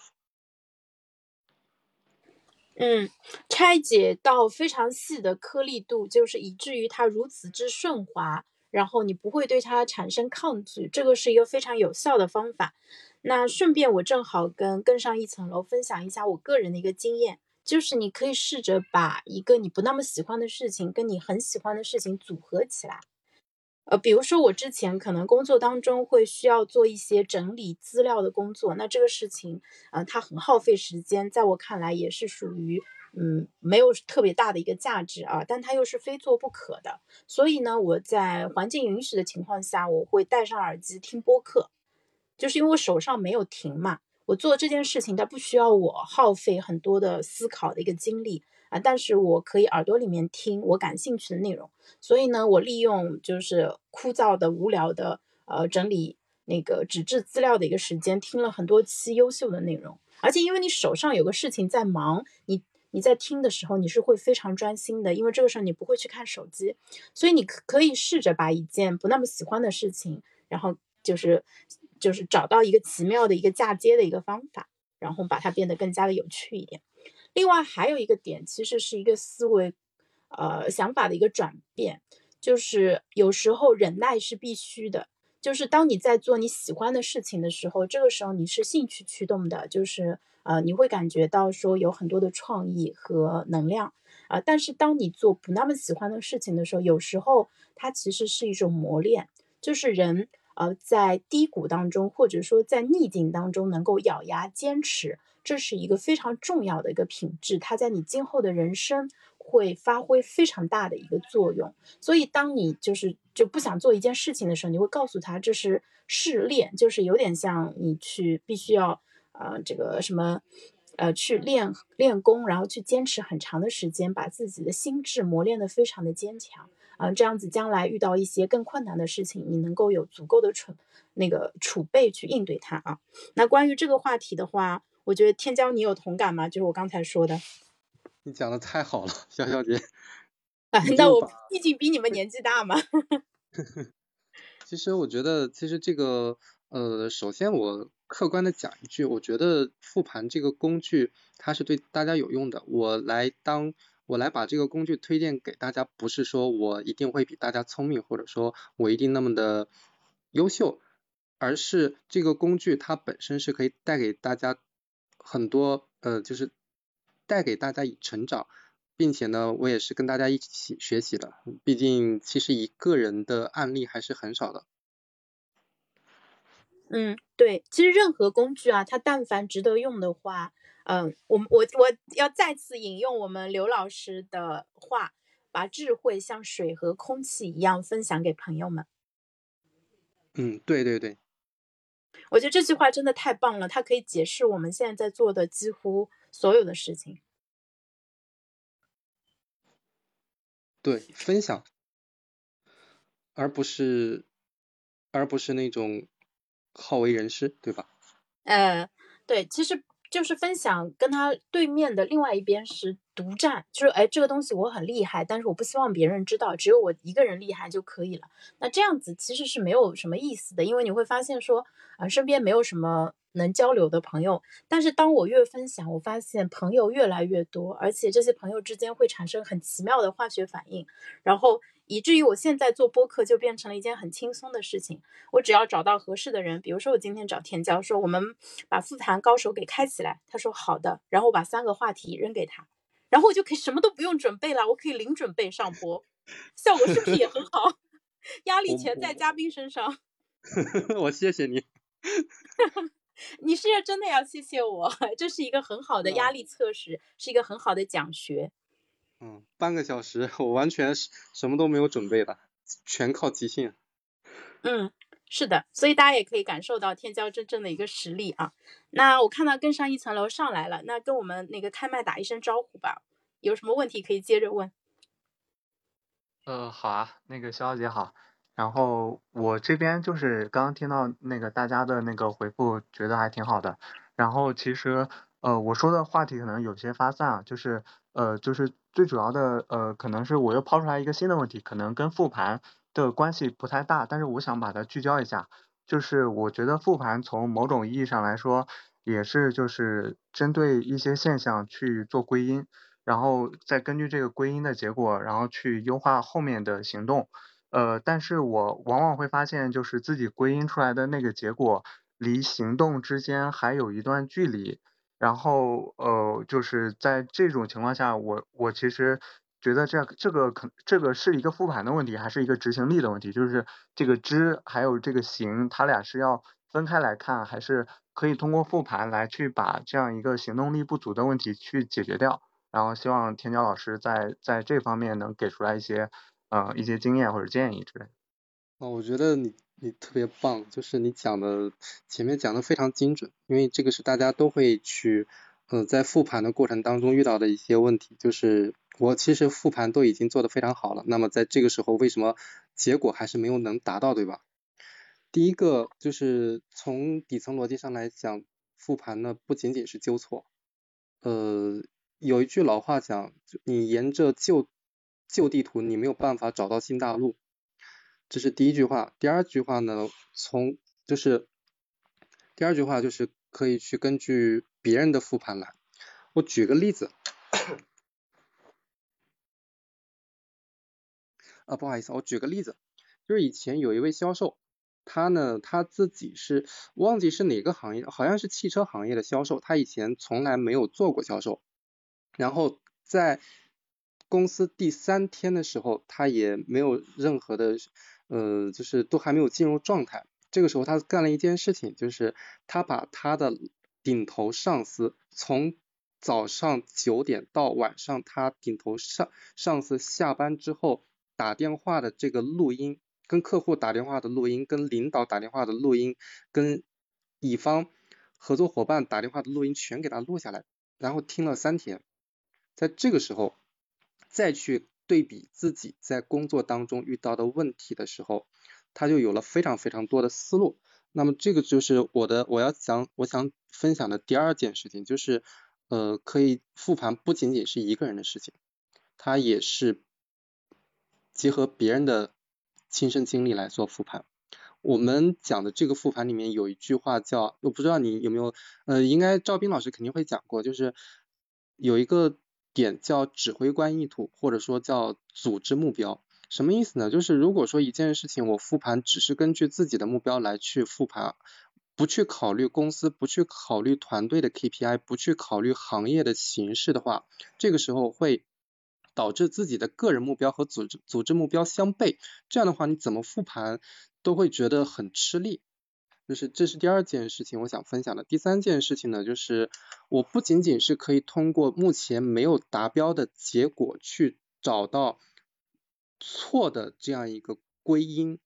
嗯，拆解到非常细的颗粒度，就是以至于它如此之顺滑，然后你不会对它产生抗拒，这个是一个非常有效的方法。那顺便我正好跟更上一层楼分享一下我个人的一个经验，就是你可以试着把一个你不那么喜欢的事情跟你很喜欢的事情组合起来。呃，比如说我之前可能工作当中会需要做一些整理资料的工作，那这个事情，呃，它很耗费时间，在我看来也是属于，嗯，没有特别大的一个价值啊，但它又是非做不可的，所以呢，我在环境允许的情况下，我会戴上耳机听播客，就是因为我手上没有停嘛，我做这件事情它不需要我耗费很多的思考的一个精力啊，但是我可以耳朵里面听我感兴趣的内容，所以呢，我利用就是枯燥的、无聊的呃整理那个纸质资料的一个时间，听了很多期优秀的内容，而且因为你手上有个事情在忙，你。你在听的时候，你是会非常专心的，因为这个时候你不会去看手机，所以你可可以试着把一件不那么喜欢的事情，然后就是就是找到一个奇妙的一个嫁接的一个方法，然后把它变得更加的有趣一点。另外还有一个点，其实是一个思维呃想法的一个转变，就是有时候忍耐是必须的。就是当你在做你喜欢的事情的时候，这个时候你是兴趣驱动的，就是。呃，你会感觉到说有很多的创意和能量啊，但是当你做不那么喜欢的事情的时候，有时候它其实是一种磨练，就是人呃在低谷当中或者说在逆境当中能够咬牙坚持，这是一个非常重要的一个品质，它在你今后的人生会发挥非常大的一个作用。所以当你就是就不想做一件事情的时候，你会告诉他这是试炼，就是有点像你去必须要。啊，这个什么，呃，去练练功，然后去坚持很长的时间，把自己的心智磨练得非常的坚强啊，这样子将来遇到一些更困难的事情，你能够有足够的储那个储备去应对它啊。那关于这个话题的话，我觉得天骄你有同感吗？就是我刚才说的。你讲的太好了，潇潇姐。啊，那我毕竟比你们年纪大嘛。其实我觉得，其实这个，呃，首先我。客观的讲一句，我觉得复盘这个工具它是对大家有用的。我来当我来把这个工具推荐给大家，不是说我一定会比大家聪明，或者说我一定那么的优秀，而是这个工具它本身是可以带给大家很多呃，就是带给大家以成长，并且呢，我也是跟大家一起学习的。毕竟其实一个人的案例还是很少的。嗯，对，其实任何工具啊，它但凡值得用的话，嗯，我我我要再次引用我们刘老师的话，把智慧像水和空气一样分享给朋友们。嗯，对对对，我觉得这句话真的太棒了，它可以解释我们现在在做的几乎所有的事情。对，分享，而不是，而不是那种。好为人师，对吧？呃，对，其实就是分享，跟他对面的另外一边是独占，就是哎，这个东西我很厉害，但是我不希望别人知道，只有我一个人厉害就可以了。那这样子其实是没有什么意思的，因为你会发现说，啊，身边没有什么能交流的朋友。但是当我越分享，我发现朋友越来越多，而且这些朋友之间会产生很奇妙的化学反应，然后。以至于我现在做播客就变成了一件很轻松的事情。我只要找到合适的人，比如说我今天找天骄，说我们把复盘高手给开起来，他说好的，然后我把三个话题扔给他，然后我就可以什么都不用准备了，我可以零准备上播，效果是不是也很好？压力全在嘉宾身上。我谢谢你。你是真的要谢谢我，这是一个很好的压力测试，是一个很好的讲学。嗯，半个小时，我完全是什么都没有准备的，全靠即兴。嗯，是的，所以大家也可以感受到天骄真正的一个实力啊。那我看到更上一层楼上来了，那跟我们那个开麦打一声招呼吧。有什么问题可以接着问。呃，好啊，那个肖姐好。然后我这边就是刚刚听到那个大家的那个回复，觉得还挺好的。然后其实呃，我说的话题可能有些发散，啊，就是呃，就是。最主要的，呃，可能是我又抛出来一个新的问题，可能跟复盘的关系不太大，但是我想把它聚焦一下，就是我觉得复盘从某种意义上来说，也是就是针对一些现象去做归因，然后再根据这个归因的结果，然后去优化后面的行动，呃，但是我往往会发现，就是自己归因出来的那个结果，离行动之间还有一段距离。然后呃，就是在这种情况下，我我其实觉得这这个可这个是一个复盘的问题，还是一个执行力的问题？就是这个知还有这个行，它俩是要分开来看，还是可以通过复盘来去把这样一个行动力不足的问题去解决掉？然后希望天骄老师在在这方面能给出来一些呃一些经验或者建议之类。哦，我觉得你你特别棒，就是你讲的前面讲的非常精准，因为这个是大家都会去，呃，在复盘的过程当中遇到的一些问题，就是我其实复盘都已经做得非常好了，那么在这个时候为什么结果还是没有能达到，对吧？第一个就是从底层逻辑上来讲，复盘呢不仅仅是纠错，呃，有一句老话讲，你沿着旧旧地图，你没有办法找到新大陆。这是第一句话，第二句话呢，从就是第二句话就是可以去根据别人的复盘来。我举个例子，啊，不好意思，我举个例子，就是以前有一位销售，他呢他自己是忘记是哪个行业，好像是汽车行业的销售，他以前从来没有做过销售，然后在公司第三天的时候，他也没有任何的。呃，就是都还没有进入状态，这个时候他干了一件事情，就是他把他的顶头上司从早上九点到晚上他顶头上上司下班之后打电话的这个录音，跟客户打电话的录音，跟领导打电话的录音，跟乙方合作伙伴打电话的录音全给他录下来，然后听了三天，在这个时候再去。对比自己在工作当中遇到的问题的时候，他就有了非常非常多的思路。那么这个就是我的我要讲我想分享的第二件事情，就是呃可以复盘不仅仅是一个人的事情，他也是结合别人的亲身经历来做复盘。我们讲的这个复盘里面有一句话叫，我不知道你有没有呃应该赵斌老师肯定会讲过，就是有一个。点叫指挥官意图，或者说叫组织目标，什么意思呢？就是如果说一件事情我复盘只是根据自己的目标来去复盘，不去考虑公司，不去考虑团队的 KPI，不去考虑行业的形势的话，这个时候会导致自己的个人目标和组织组织目标相悖，这样的话你怎么复盘都会觉得很吃力。就是这是第二件事情，我想分享的。第三件事情呢，就是我不仅仅是可以通过目前没有达标的结果去找到错的这样一个归因，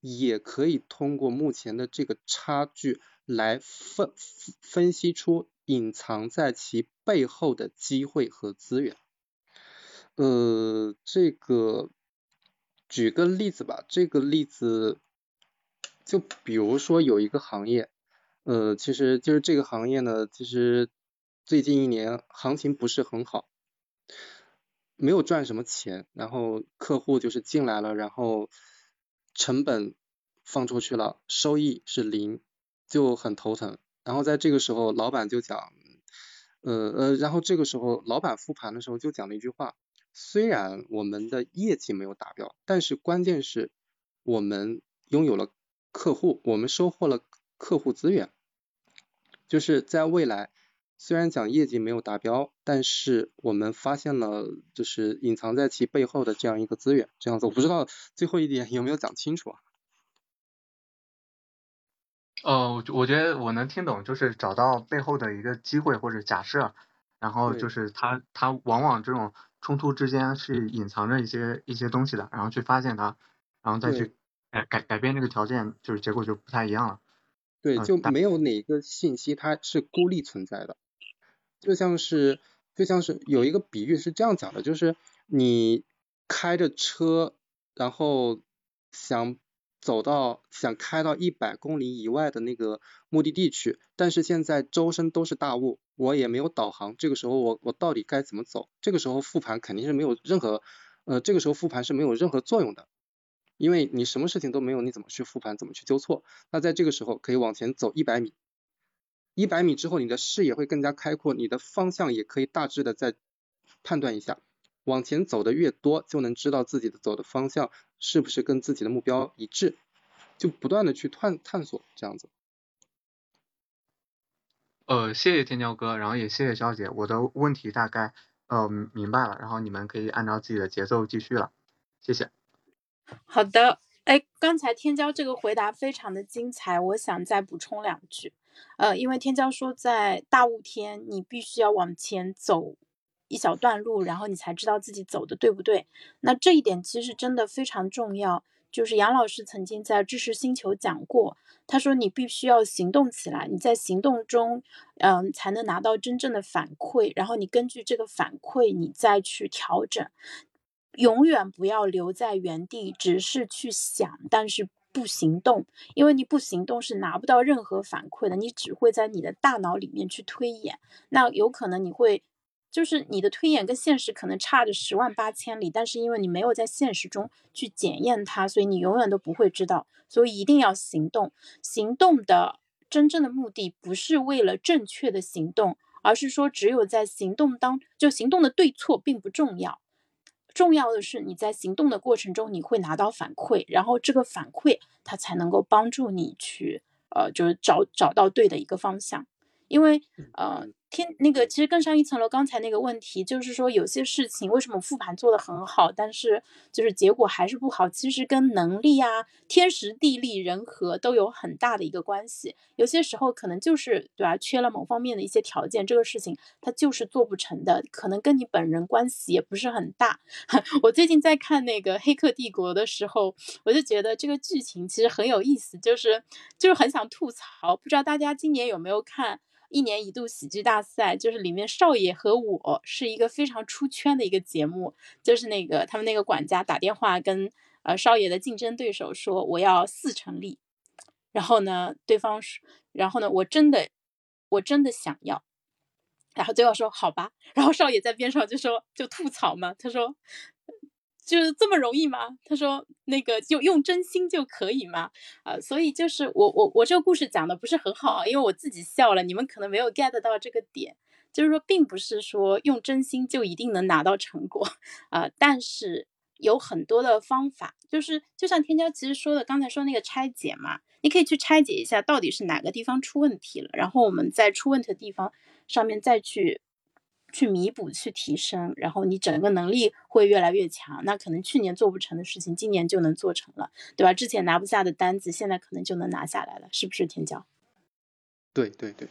也可以通过目前的这个差距来分分析出隐藏在其背后的机会和资源。呃，这个举个例子吧，这个例子。就比如说有一个行业，呃，其实就是这个行业呢，其实最近一年行情不是很好，没有赚什么钱，然后客户就是进来了，然后成本放出去了，收益是零，就很头疼。然后在这个时候，老板就讲，呃呃，然后这个时候老板复盘的时候就讲了一句话，虽然我们的业绩没有达标，但是关键是我们拥有了。客户，我们收获了客户资源，就是在未来，虽然讲业绩没有达标，但是我们发现了就是隐藏在其背后的这样一个资源，这样子，我不知道最后一点有没有讲清楚啊？呃，我我觉得我能听懂，就是找到背后的一个机会或者假设，然后就是他他往往这种冲突之间是隐藏着一些一些东西的，然后去发现它，然后再去。改改改变这个条件，就是结果就不太一样了。对，就没有哪个信息它是孤立存在的。就像是就像是有一个比喻是这样讲的，就是你开着车，然后想走到想开到一百公里以外的那个目的地去，但是现在周身都是大雾，我也没有导航，这个时候我我到底该怎么走？这个时候复盘肯定是没有任何呃，这个时候复盘是没有任何作用的。因为你什么事情都没有，你怎么去复盘，怎么去纠错？那在这个时候可以往前走一百米，一百米之后你的视野会更加开阔，你的方向也可以大致的再判断一下，往前走的越多，就能知道自己的走的方向是不是跟自己的目标一致，就不断的去探探索这样子。呃，谢谢天骄哥，然后也谢谢肖姐，我的问题大概呃明白了，然后你们可以按照自己的节奏继续了，谢谢。好的，哎，刚才天骄这个回答非常的精彩，我想再补充两句。呃，因为天骄说在大雾天，你必须要往前走一小段路，然后你才知道自己走的对不对。那这一点其实真的非常重要。就是杨老师曾经在知识星球讲过，他说你必须要行动起来，你在行动中，嗯，才能拿到真正的反馈，然后你根据这个反馈，你再去调整，永远不要留在原地，只是去想，但是不行动，因为你不行动是拿不到任何反馈的，你只会在你的大脑里面去推演，那有可能你会。就是你的推演跟现实可能差着十万八千里，但是因为你没有在现实中去检验它，所以你永远都不会知道。所以一定要行动。行动的真正的目的不是为了正确的行动，而是说只有在行动当，就行动的对错并不重要，重要的是你在行动的过程中你会拿到反馈，然后这个反馈它才能够帮助你去，呃，就是找找到对的一个方向，因为，呃。天，那个其实更上一层楼。刚才那个问题就是说，有些事情为什么复盘做得很好，但是就是结果还是不好？其实跟能力啊、天时地利人和都有很大的一个关系。有些时候可能就是对吧，缺了某方面的一些条件，这个事情它就是做不成的。可能跟你本人关系也不是很大。我最近在看那个《黑客帝国》的时候，我就觉得这个剧情其实很有意思，就是就是很想吐槽。不知道大家今年有没有看？一年一度喜剧大赛，就是里面少爷和我是一个非常出圈的一个节目。就是那个他们那个管家打电话跟呃少爷的竞争对手说我要四成利，然后呢对方说，然后呢我真的我真的想要，然后最后说好吧，然后少爷在边上就说就吐槽嘛，他说。就是这么容易吗？他说那个就用真心就可以吗？啊，所以就是我我我这个故事讲的不是很好，因为我自己笑了，你们可能没有 get 到这个点。就是说，并不是说用真心就一定能拿到成果啊，但是有很多的方法，就是就像天骄其实说的，刚才说那个拆解嘛，你可以去拆解一下到底是哪个地方出问题了，然后我们在出问题的地方上面再去。去弥补、去提升，然后你整个能力会越来越强。那可能去年做不成的事情，今年就能做成了，对吧？之前拿不下的单子，现在可能就能拿下来了，是不是天骄？对对对。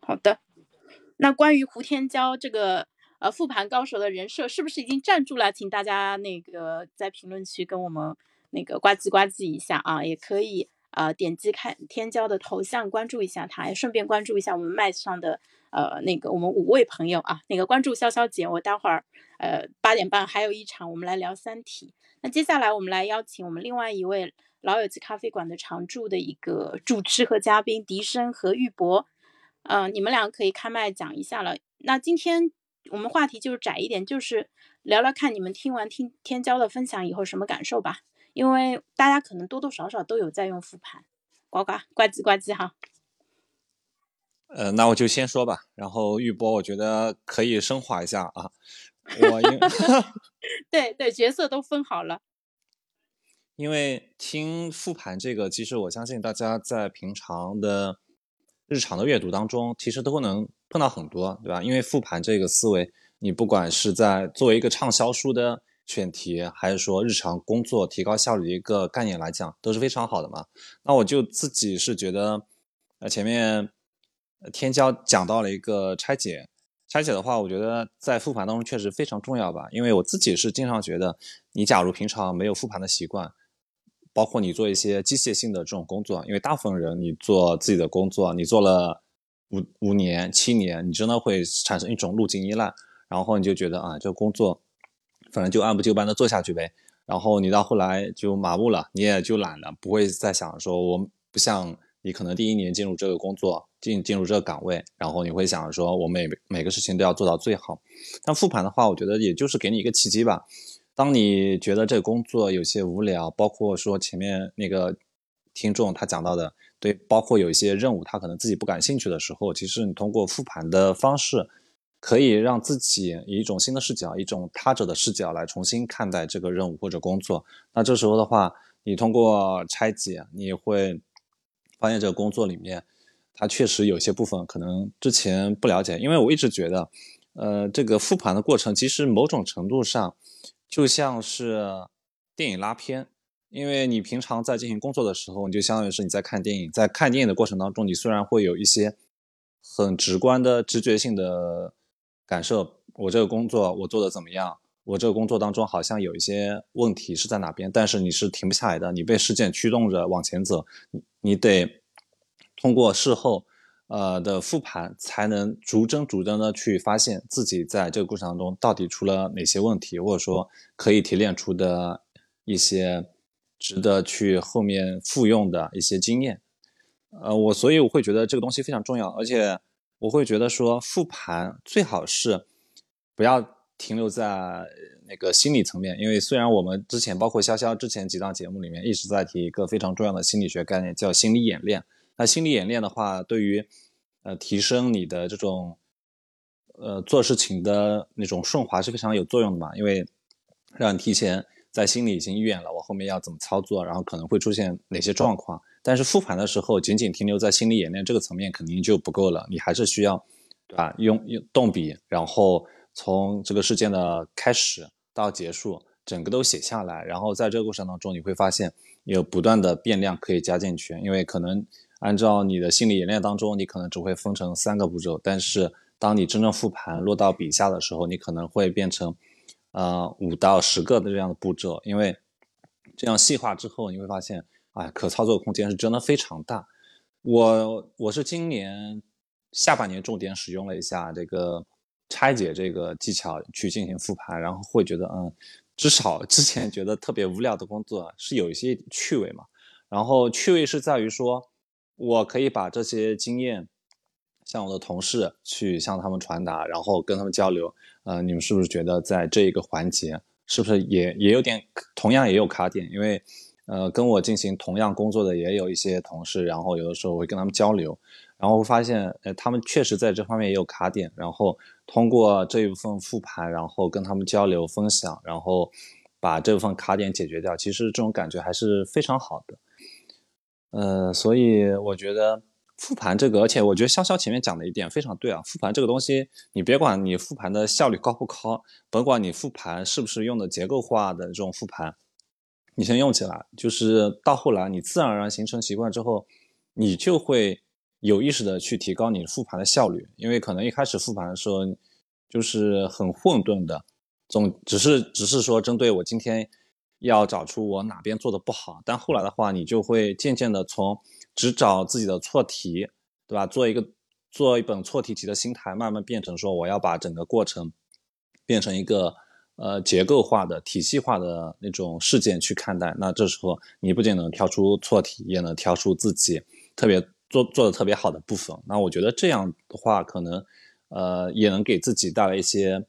好的，那关于胡天骄这个呃复盘高手的人设，是不是已经站住了？请大家那个在评论区跟我们那个呱唧呱唧一下啊，也可以。呃，点击看天骄的头像，关注一下他，顺便关注一下我们麦上的呃那个我们五位朋友啊，那个关注潇潇姐，我待会儿呃八点半还有一场，我们来聊三体。那接下来我们来邀请我们另外一位老友记咖啡馆的常驻的一个主持和嘉宾笛声和玉博，嗯，你们两个可以开麦讲一下了。那今天我们话题就是窄一点，就是聊聊看你们听完听天骄的分享以后什么感受吧。因为大家可能多多少少都有在用复盘，呱呱呱唧呱唧哈。呃，那我就先说吧。然后玉波，我觉得可以升华一下啊。我因 对对，角色都分好了。因为听复盘这个，其实我相信大家在平常的日常的阅读当中，其实都能碰到很多，对吧？因为复盘这个思维，你不管是在作为一个畅销书的。选题还是说日常工作提高效率的一个概念来讲都是非常好的嘛？那我就自己是觉得，呃，前面天骄讲到了一个拆解，拆解的话，我觉得在复盘当中确实非常重要吧。因为我自己是经常觉得，你假如平常没有复盘的习惯，包括你做一些机械性的这种工作，因为大部分人你做自己的工作，你做了五五年、七年，你真的会产生一种路径依赖，然后你就觉得啊，这个工作。反正就按部就班的做下去呗，然后你到后来就麻木了，你也就懒了，不会再想说，我不像你可能第一年进入这个工作，进进入这个岗位，然后你会想说，我每每个事情都要做到最好。但复盘的话，我觉得也就是给你一个契机吧。当你觉得这个工作有些无聊，包括说前面那个听众他讲到的，对，包括有一些任务他可能自己不感兴趣的时候，其实你通过复盘的方式。可以让自己以一种新的视角，一种他者的视角来重新看待这个任务或者工作。那这时候的话，你通过拆解，你会发现这个工作里面，它确实有些部分可能之前不了解。因为我一直觉得，呃，这个复盘的过程其实某种程度上就像是电影拉片。因为你平常在进行工作的时候，你就相当于是你在看电影，在看电影的过程当中，你虽然会有一些很直观的直觉性的。感受我这个工作我做的怎么样？我这个工作当中好像有一些问题是在哪边，但是你是停不下来的，你被事件驱动着往前走，你得通过事后呃的复盘，才能逐帧逐帧的去发现自己在这个过程当中到底出了哪些问题，或者说可以提炼出的一些值得去后面复用的一些经验。呃，我所以我会觉得这个东西非常重要，而且我会觉得说复盘最好是不要。停留在那个心理层面，因为虽然我们之前包括潇潇之前几档节目里面一直在提一个非常重要的心理学概念，叫心理演练。那心理演练的话，对于呃提升你的这种呃做事情的那种顺滑是非常有作用的嘛，因为让你提前在心里已经预演了我后面要怎么操作，然后可能会出现哪些状况。但是复盘的时候，仅仅停留在心理演练这个层面肯定就不够了，你还是需要对吧？用用动笔，然后。从这个事件的开始到结束，整个都写下来，然后在这个过程当中，你会发现有不断的变量可以加进去。因为可能按照你的心理演练当中，你可能只会分成三个步骤，但是当你真正复盘落到笔下的时候，你可能会变成呃五到十个的这样的步骤。因为这样细化之后，你会发现，哎，可操作空间是真的非常大。我我是今年下半年重点使用了一下这个。拆解这个技巧去进行复盘，然后会觉得，嗯，至少之前觉得特别无聊的工作是有一些趣味嘛。然后趣味是在于说，我可以把这些经验向我的同事去向他们传达，然后跟他们交流。呃，你们是不是觉得在这一个环节，是不是也也有点同样也有卡点？因为，呃，跟我进行同样工作的也有一些同事，然后有的时候我会跟他们交流。然后发现，呃，他们确实在这方面也有卡点，然后通过这一部分复盘，然后跟他们交流分享，然后把这部分卡点解决掉，其实这种感觉还是非常好的。呃，所以我觉得复盘这个，而且我觉得潇潇前面讲的一点非常对啊，复盘这个东西，你别管你复盘的效率高不高，甭管你复盘是不是用的结构化的这种复盘，你先用起来，就是到后来你自然而然形成习惯之后，你就会。有意识的去提高你复盘的效率，因为可能一开始复盘的时候就是很混沌的，总只是只是说针对我今天要找出我哪边做的不好，但后来的话，你就会渐渐的从只找自己的错题，对吧？做一个做一本错题集的心态，慢慢变成说我要把整个过程变成一个呃结构化的、体系化的那种事件去看待。那这时候你不仅能挑出错题，也能挑出自己特别。做做的特别好的部分，那我觉得这样的话，可能呃也能给自己带来一些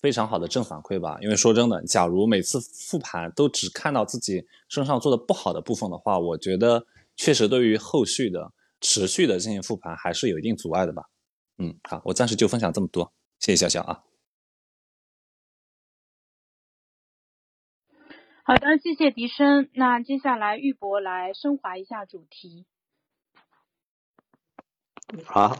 非常好的正反馈吧。因为说真的，假如每次复盘都只看到自己身上做的不好的部分的话，我觉得确实对于后续的持续的进行复盘还是有一定阻碍的吧。嗯，好，我暂时就分享这么多，谢谢小小啊。好的，谢谢笛声。那接下来玉博来升华一下主题。啊，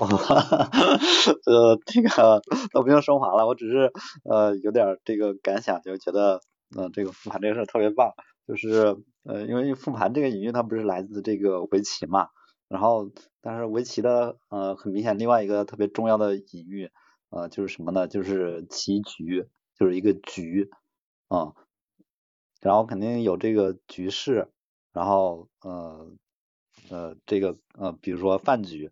呃，这个都不用升华了，我只是呃有点这个感想，就觉得嗯这个复盘这个事特别棒，就是呃因为复盘这个隐喻它不是来自这个围棋嘛，然后但是围棋的呃很明显另外一个特别重要的隐喻呃就是什么呢？就是棋局，就是一个局啊，然后肯定有这个局势，然后呃呃这个呃比如说饭局。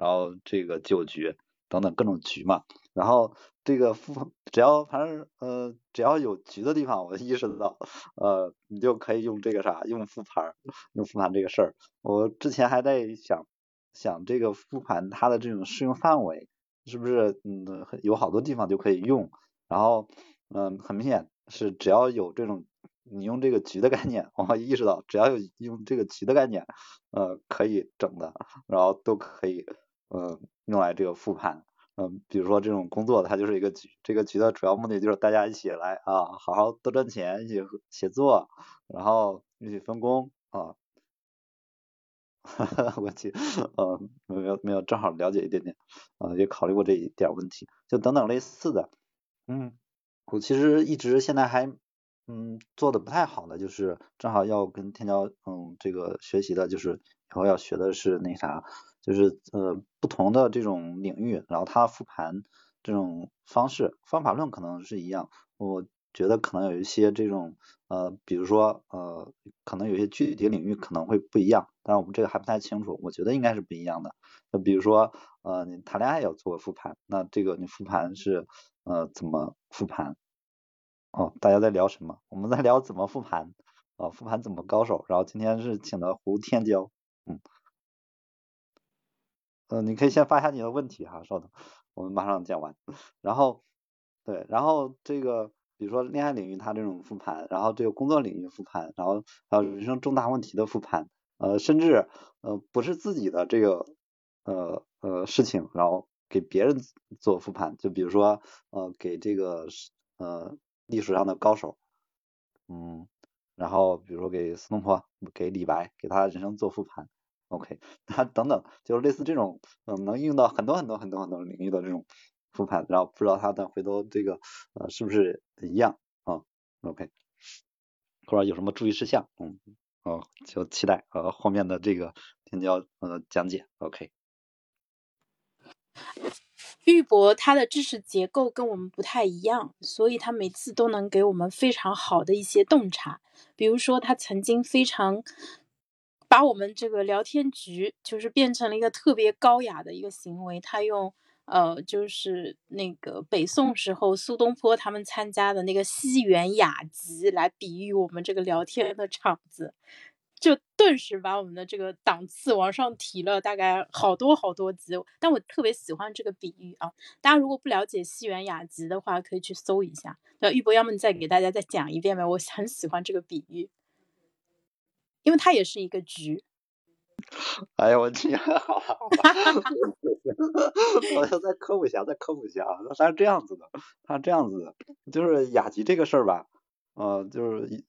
然后这个酒局等等各种局嘛，然后这个复只要反正呃只要有局的地方，我意识到呃你就可以用这个啥用复盘用复盘这个事儿。我之前还在想想这个复盘它的这种适用范围是不是嗯有好多地方就可以用，然后嗯很明显是只要有这种你用这个局的概念，我意识到只要有用这个局的概念呃可以整的，然后都可以。嗯，用来这个复盘，嗯，比如说这种工作，它就是一个局，这个局的主要目的就是大家一起来啊，好好多赚钱，一起协作，然后一起分工啊。哈哈，我去，嗯，没有没有，正好了解一点点，啊，也考虑过这一点问题，就等等类似的，嗯，我其实一直现在还嗯做的不太好的，就是正好要跟天骄嗯这个学习的，就是以后要学的是那啥。就是呃不同的这种领域，然后它复盘这种方式方法论可能是一样。我觉得可能有一些这种呃，比如说呃，可能有些具体领域可能会不一样，但是我们这个还不太清楚，我觉得应该是不一样的。那比如说呃，你谈恋爱要做复盘，那这个你复盘是呃怎么复盘？哦，大家在聊什么？我们在聊怎么复盘啊，复盘怎么高手？然后今天是请的胡天骄，嗯，呃，你可以先发一下你的问题哈，稍等，我们马上讲完。然后对，然后这个比如说恋爱领域它这种复盘，然后这个工作领域复盘，然后还有人生重大问题的复盘，呃，甚至呃不是自己的这个呃呃事情，然后给别人做复盘，就比如说呃给这个呃。历史上的高手，嗯，然后比如说给苏东坡、给李白，给他人生做复盘，OK，他等等，就是类似这种，嗯，能用到很多很多很多很多领域的这种复盘，然后不知道他的回头这个呃是不是一样啊？OK，或者有什么注意事项，嗯，哦，就期待呃后面的这个天骄呃讲解，OK。玉博他的知识结构跟我们不太一样，所以他每次都能给我们非常好的一些洞察。比如说，他曾经非常把我们这个聊天局就是变成了一个特别高雅的一个行为。他用呃，就是那个北宋时候苏东坡他们参加的那个西园雅集来比喻我们这个聊天的场子。就顿时把我们的这个档次往上提了大概好多好多级，但我特别喜欢这个比喻啊！大家如果不了解西园雅集的话，可以去搜一下。那玉博，要么你再给大家再讲一遍呗？我很喜欢这个比喻，因为它也是一个局。哎呀，我天，我要再科普一下，再科普一下啊！它是这样子的，它是这样子的，就是雅集这个事儿吧，呃，就是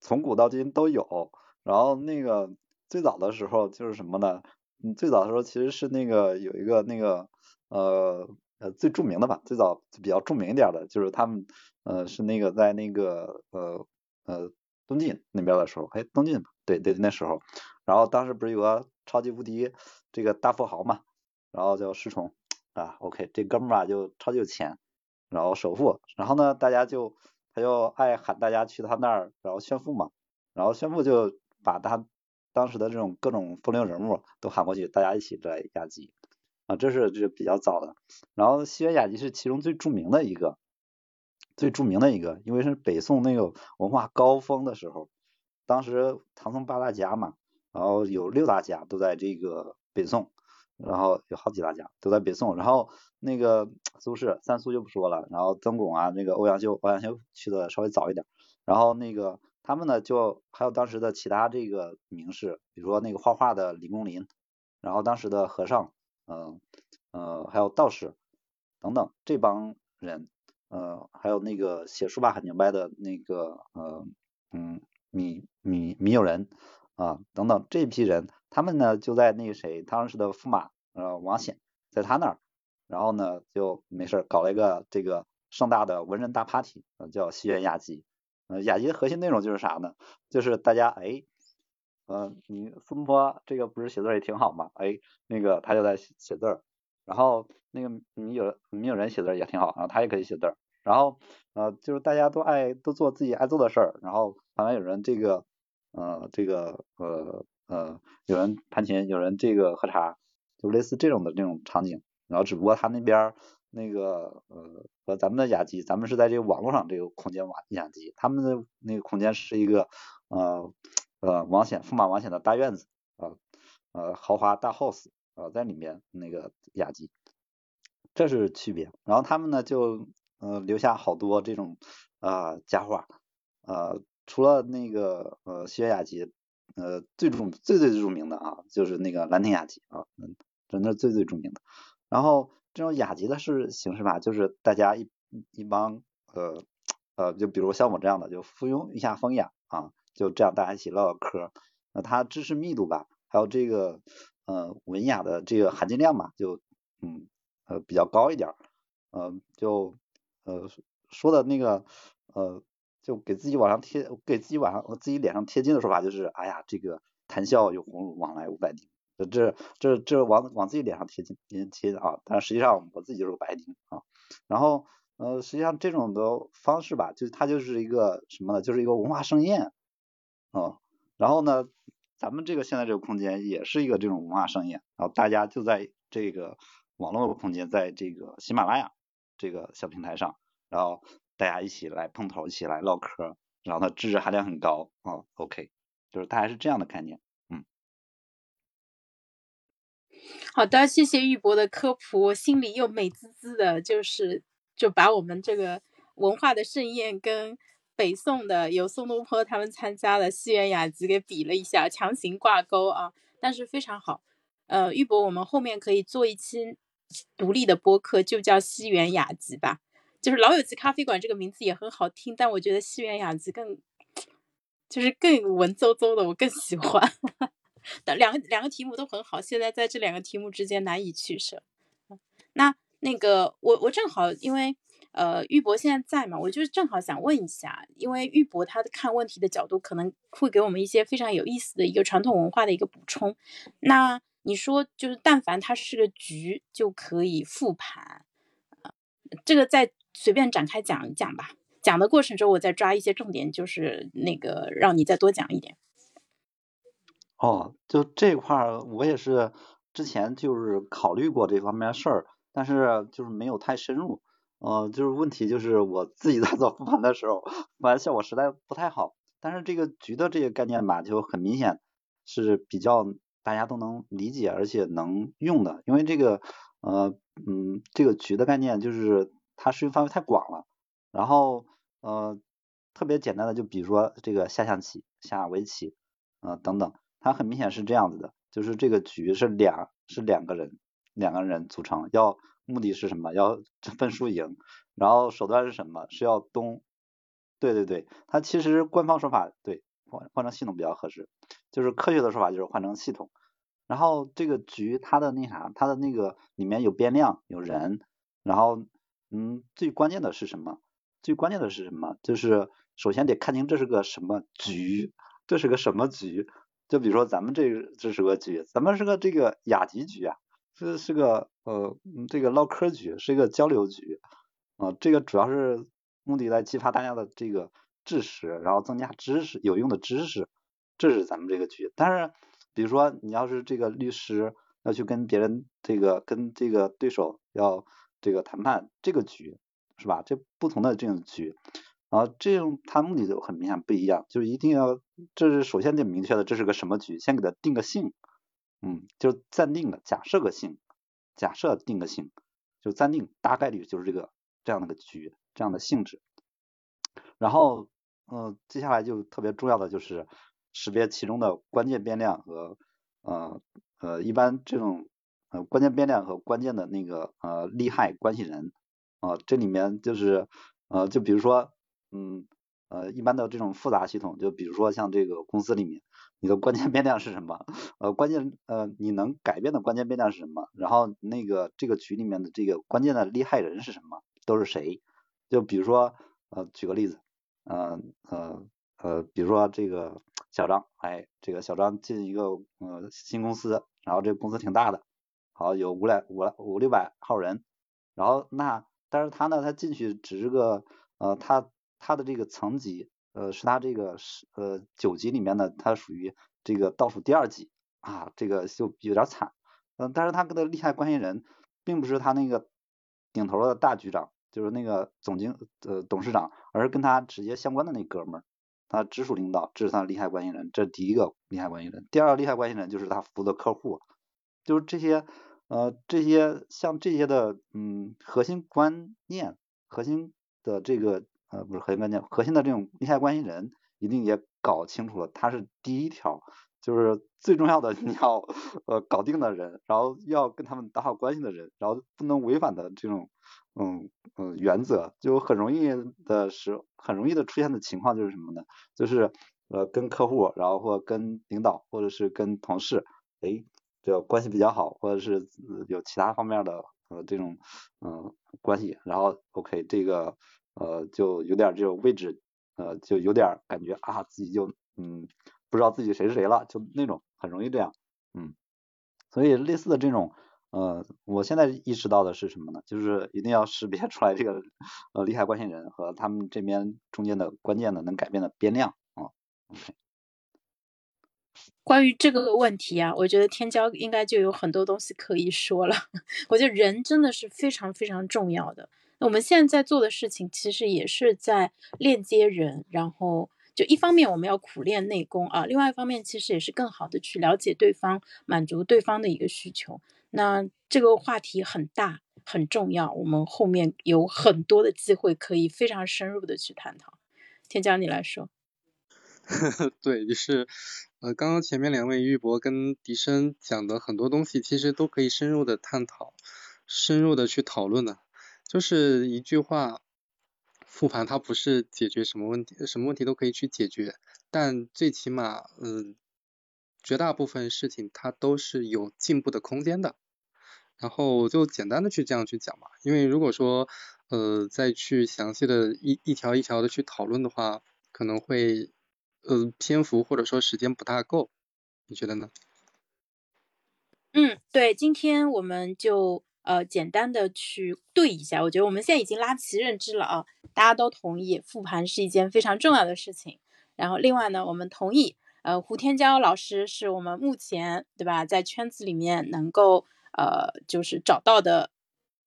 从古到今都有。然后那个最早的时候就是什么呢？嗯，最早的时候其实是那个有一个那个呃呃最著名的吧，最早比较著名一点的就是他们呃是那个在那个呃呃东晋那边的时候，哎东晋对对那时候，然后当时不是有个超级无敌这个大富豪嘛，然后叫石崇啊，OK 这哥们儿啊就超级有钱，然后首富，然后呢大家就他就爱喊大家去他那儿然后炫富嘛，然后炫富就。把他当时的这种各种风流人物都喊过去，大家一起来雅集啊，这是这比较早的。然后西园雅集是其中最著名的一个，最著名的一个，因为是北宋那个文化高峰的时候，当时唐宋八大家嘛，然后有六大家都在这个北宋，然后有好几大家都在北宋，然后那个苏轼、三苏就不说了，然后曾巩啊，那个欧阳修，欧阳修去的稍微早一点，然后那个。他们呢，就还有当时的其他这个名士，比如说那个画画的李公麟，然后当时的和尚，嗯呃，还有道士等等这帮人，呃，还有那个写书法很牛掰的那个，呃嗯，米米米友仁啊等等这批人，他们呢就在那个谁当时的驸马呃王显在他那儿，然后呢就没事搞了一个这个盛大的文人大 party，叫西园雅集。呃，雅集的核心内容就是啥呢？就是大家哎，嗯，你苏东坡这个不是写字也挺好嘛？哎，那个他就在写字儿，然后那个你有你有人写字也挺好，然后他也可以写字儿，然后呃，就是大家都爱都做自己爱做的事儿，然后旁边有人这个呃这个呃呃有人弹琴，有人这个喝茶，就类似这种的这种场景，然后只不过他那边。那个呃和咱们的雅集，咱们是在这个网络上这个空间网雅集，他们的那个空间是一个呃呃王显驸马王显的大院子啊呃豪华大 house 啊在里面那个雅集，这是区别。然后他们呢就呃留下好多这种啊佳话呃除了那个呃西园雅集呃最著最最最著名的啊就是那个兰亭雅集啊嗯真的最最著名的，然后。这种雅集的是形式吧，就是大家一一帮呃呃，就比如像我这样的，就附庸一下风雅啊，就这样大家一起唠唠嗑。那它知识密度吧，还有这个呃文雅的这个含金量吧，就嗯呃比较高一点，嗯就呃说的那个呃就给自己往上贴，给自己往上自己脸上贴金的说法就是，哎呀这个谈笑有鸿儒，往来无白丁。这这这往往自己脸上贴金贴金啊，但实际上我自己就是个白丁啊。然后呃，实际上这种的方式吧，就它就是一个什么呢？就是一个文化盛宴，嗯，然后呢，咱们这个现在这个空间也是一个这种文化盛宴，然后大家就在这个网络空间，在这个喜马拉雅这个小平台上，然后大家一起来碰头，一起来唠嗑，然后它知识含量很高啊，OK，就是大概是这样的概念。好的，谢谢玉博的科普，我心里又美滋滋的，就是就把我们这个文化的盛宴跟北宋的有宋东坡他们参加的西园雅集给比了一下，强行挂钩啊，但是非常好。呃，玉博，我们后面可以做一期独立的播客，就叫西园雅集吧。就是老友记咖啡馆这个名字也很好听，但我觉得西园雅集更就是更文绉绉的，我更喜欢。两个两个题目都很好，现在在这两个题目之间难以取舍。那那个我我正好因为呃玉博现在在嘛，我就是正好想问一下，因为玉博他看问题的角度可能会给我们一些非常有意思的一个传统文化的一个补充。那你说就是但凡它是个局就可以复盘，这个再随便展开讲一讲吧。讲的过程中我再抓一些重点，就是那个让你再多讲一点。哦，就这块儿，我也是之前就是考虑过这方面事儿，但是就是没有太深入。呃，就是问题就是我自己在做复盘的时候，复盘效果实在不太好。但是这个局的这个概念吧，就很明显是比较大家都能理解而且能用的，因为这个呃嗯这个局的概念就是它适用范围太广了。然后呃特别简单的，就比如说这个下象棋、下围棋呃等等。它很明显是这样子的，就是这个局是两是两个人两个人组成，要目的是什么？要 分输赢，然后手段是什么？是要东，对对对，它其实官方说法对换换成系统比较合适，就是科学的说法就是换成系统。然后这个局它的那啥，它的那个里面有变量有人，然后嗯最关键的是什么？最关键的是什么？就是首先得看清这是个什么局，这是个什么局。就比如说咱们这这是个局，咱们是个这个雅集局啊，这是个呃这个唠嗑局，是一个交流局啊，这个主要是目的来激发大家的这个知识，然后增加知识有用的知识，这是咱们这个局。但是比如说你要是这个律师要去跟别人这个跟这个对手要这个谈判，这个局是吧？这不同的这种局。啊，这种它目的就很明显不一样，就是一定要，这是首先得明确的，这是个什么局，先给它定个性，嗯，就暂定的，假设个性，假设定个性，就暂定大概率就是这个这样的个局，这样的性质。然后，嗯，接下来就特别重要的就是识别其中的关键变量和，呃呃，一般这种呃关键变量和关键的那个呃利害关系人，啊，这里面就是呃，就比如说。嗯，呃，一般的这种复杂系统，就比如说像这个公司里面，你的关键 变量是什么？呃，关键呃，你能改变的关键变量是什么？然后那个这个局里面的这个关键的利害人是什么？都是谁？就比如说，呃，举个例子，呃呃呃，比如说这个小张，哎，这个小张进一个呃新公司，然后这个公司挺大的，好有五百五五六百号人，然后那但是他呢，他进去只是个呃他。他的这个层级，呃，是他这个是呃九级里面的，他属于这个倒数第二级啊，这个就有点惨，嗯，但是他跟的利害关系人，并不是他那个顶头的大局长，就是那个总经呃董事长，而是跟他直接相关的那哥们儿，他直属领导，这是他的利害关系人，这是第一个利害关系人，第二个利害关系人就是他服务的客户，就是这些呃这些像这些的嗯核心观念，核心的这个。呃，不是核心关键，核心的这种利害关系人一定也搞清楚了，他是第一条，就是最重要的，你要呃搞定的人，然后要跟他们打好关系的人，然后不能违反的这种嗯嗯原则，就很容易的是很容易的出现的情况就是什么呢？就是呃跟客户，然后或跟领导，或者是跟同事，哎，这关系比较好，或者是有其他方面的呃这种嗯关系，然后 OK 这个。呃，就有点这种位置，呃，就有点感觉啊，自己就嗯，不知道自己谁是谁了，就那种很容易这样，嗯，所以类似的这种呃，我现在意识到的是什么呢？就是一定要识别出来这个呃利害关系人和他们这边中间的关键的能改变的变量啊。关于这个问题啊，我觉得天骄应该就有很多东西可以说了。我觉得人真的是非常非常重要的。那我们现在在做的事情，其实也是在链接人，然后就一方面我们要苦练内功啊，另外一方面其实也是更好的去了解对方，满足对方的一个需求。那这个话题很大很重要，我们后面有很多的机会可以非常深入的去探讨。天骄，你来说。对，就是，呃，刚刚前面两位玉博跟笛声讲的很多东西，其实都可以深入的探讨，深入的去讨论的。就是一句话，复盘它不是解决什么问题，什么问题都可以去解决，但最起码，嗯，绝大部分事情它都是有进步的空间的。然后就简单的去这样去讲嘛，因为如果说，呃，再去详细的一一条一条的去讨论的话，可能会。呃，篇幅或者说时间不大够，你觉得呢？嗯，对，今天我们就呃简单的去对一下，我觉得我们现在已经拉齐认知了啊，大家都同意复盘是一件非常重要的事情。然后另外呢，我们同意，呃，胡天骄老师是我们目前对吧，在圈子里面能够呃就是找到的。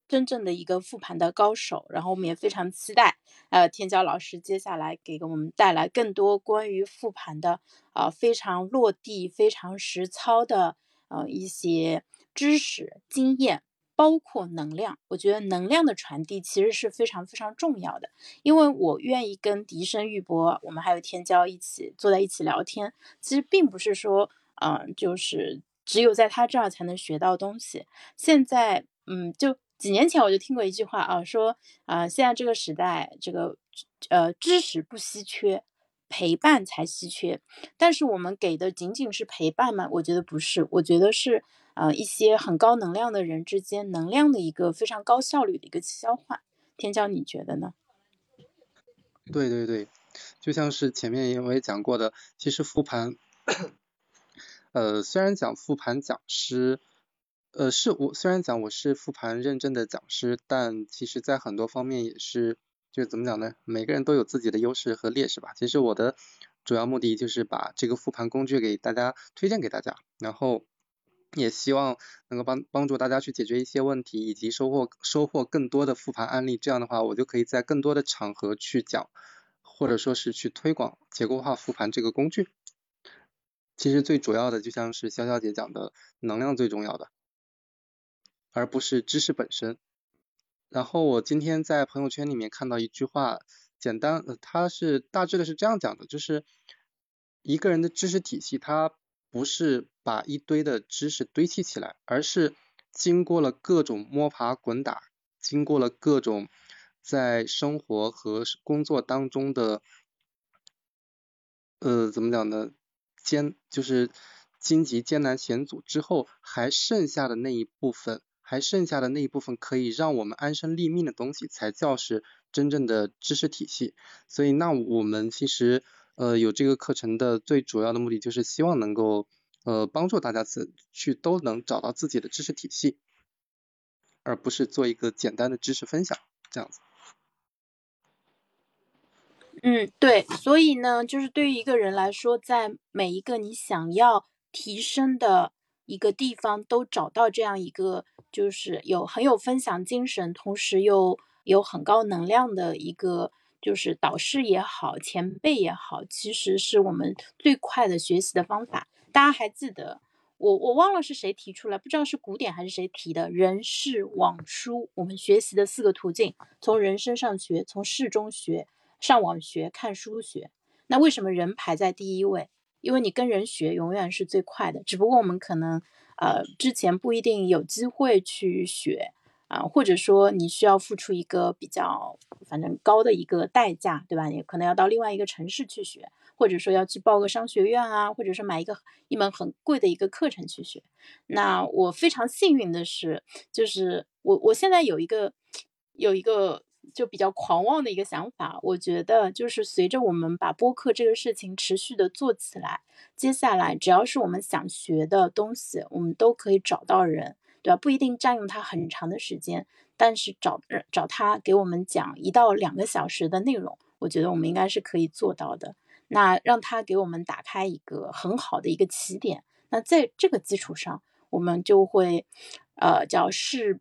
真正的一个复盘的高手，然后我们也非常期待，呃，天骄老师接下来给我们带来更多关于复盘的啊非常落地、非常实操的呃一些知识经验，包括能量。我觉得能量的传递其实是非常非常重要的，因为我愿意跟笛声玉博，我们还有天骄一起坐在一起聊天，其实并不是说，嗯，就是只有在他这儿才能学到东西。现在，嗯，就。几年前我就听过一句话啊，说啊，现在这个时代，这个呃知识不稀缺，陪伴才稀缺。但是我们给的仅仅是陪伴吗？我觉得不是，我觉得是呃一些很高能量的人之间能量的一个非常高效率的一个交换。天骄，你觉得呢？对对对，就像是前面我也讲过的，其实复盘，呃，虽然讲复盘讲师。呃，是我虽然讲我是复盘认证的讲师，但其实在很多方面也是，就是怎么讲呢？每个人都有自己的优势和劣势吧。其实我的主要目的就是把这个复盘工具给大家推荐给大家，然后也希望能够帮帮助大家去解决一些问题，以及收获收获更多的复盘案例。这样的话，我就可以在更多的场合去讲，或者说是去推广结构化复盘这个工具。其实最主要的就像是潇潇姐讲的，能量最重要的。而不是知识本身。然后我今天在朋友圈里面看到一句话，简单，它是大致的是这样讲的，就是一个人的知识体系，它不是把一堆的知识堆砌起来，而是经过了各种摸爬滚打，经过了各种在生活和工作当中的，呃，怎么讲呢？艰就是荆棘艰难险阻之后，还剩下的那一部分。还剩下的那一部分可以让我们安身立命的东西，才叫是真正的知识体系。所以，那我们其实呃有这个课程的最主要的目的，就是希望能够呃帮助大家自去都能找到自己的知识体系，而不是做一个简单的知识分享这样子。嗯，对，所以呢，就是对于一个人来说，在每一个你想要提升的一个地方，都找到这样一个。就是有很有分享精神，同时又有很高能量的一个，就是导师也好，前辈也好，其实是我们最快的学习的方法。大家还记得我我忘了是谁提出来，不知道是古典还是谁提的“人事网书”，我们学习的四个途径：从人身上学，从事中学，上网学，看书学。那为什么人排在第一位？因为你跟人学永远是最快的，只不过我们可能。呃，之前不一定有机会去学啊，或者说你需要付出一个比较反正高的一个代价，对吧？你可能要到另外一个城市去学，或者说要去报个商学院啊，或者是买一个一门很贵的一个课程去学。那我非常幸运的是，就是我我现在有一个有一个。就比较狂妄的一个想法，我觉得就是随着我们把播客这个事情持续的做起来，接下来只要是我们想学的东西，我们都可以找到人。对吧？不一定占用他很长的时间，但是找找他给我们讲一到两个小时的内容，我觉得我们应该是可以做到的。那让他给我们打开一个很好的一个起点，那在这个基础上，我们就会，呃，叫事，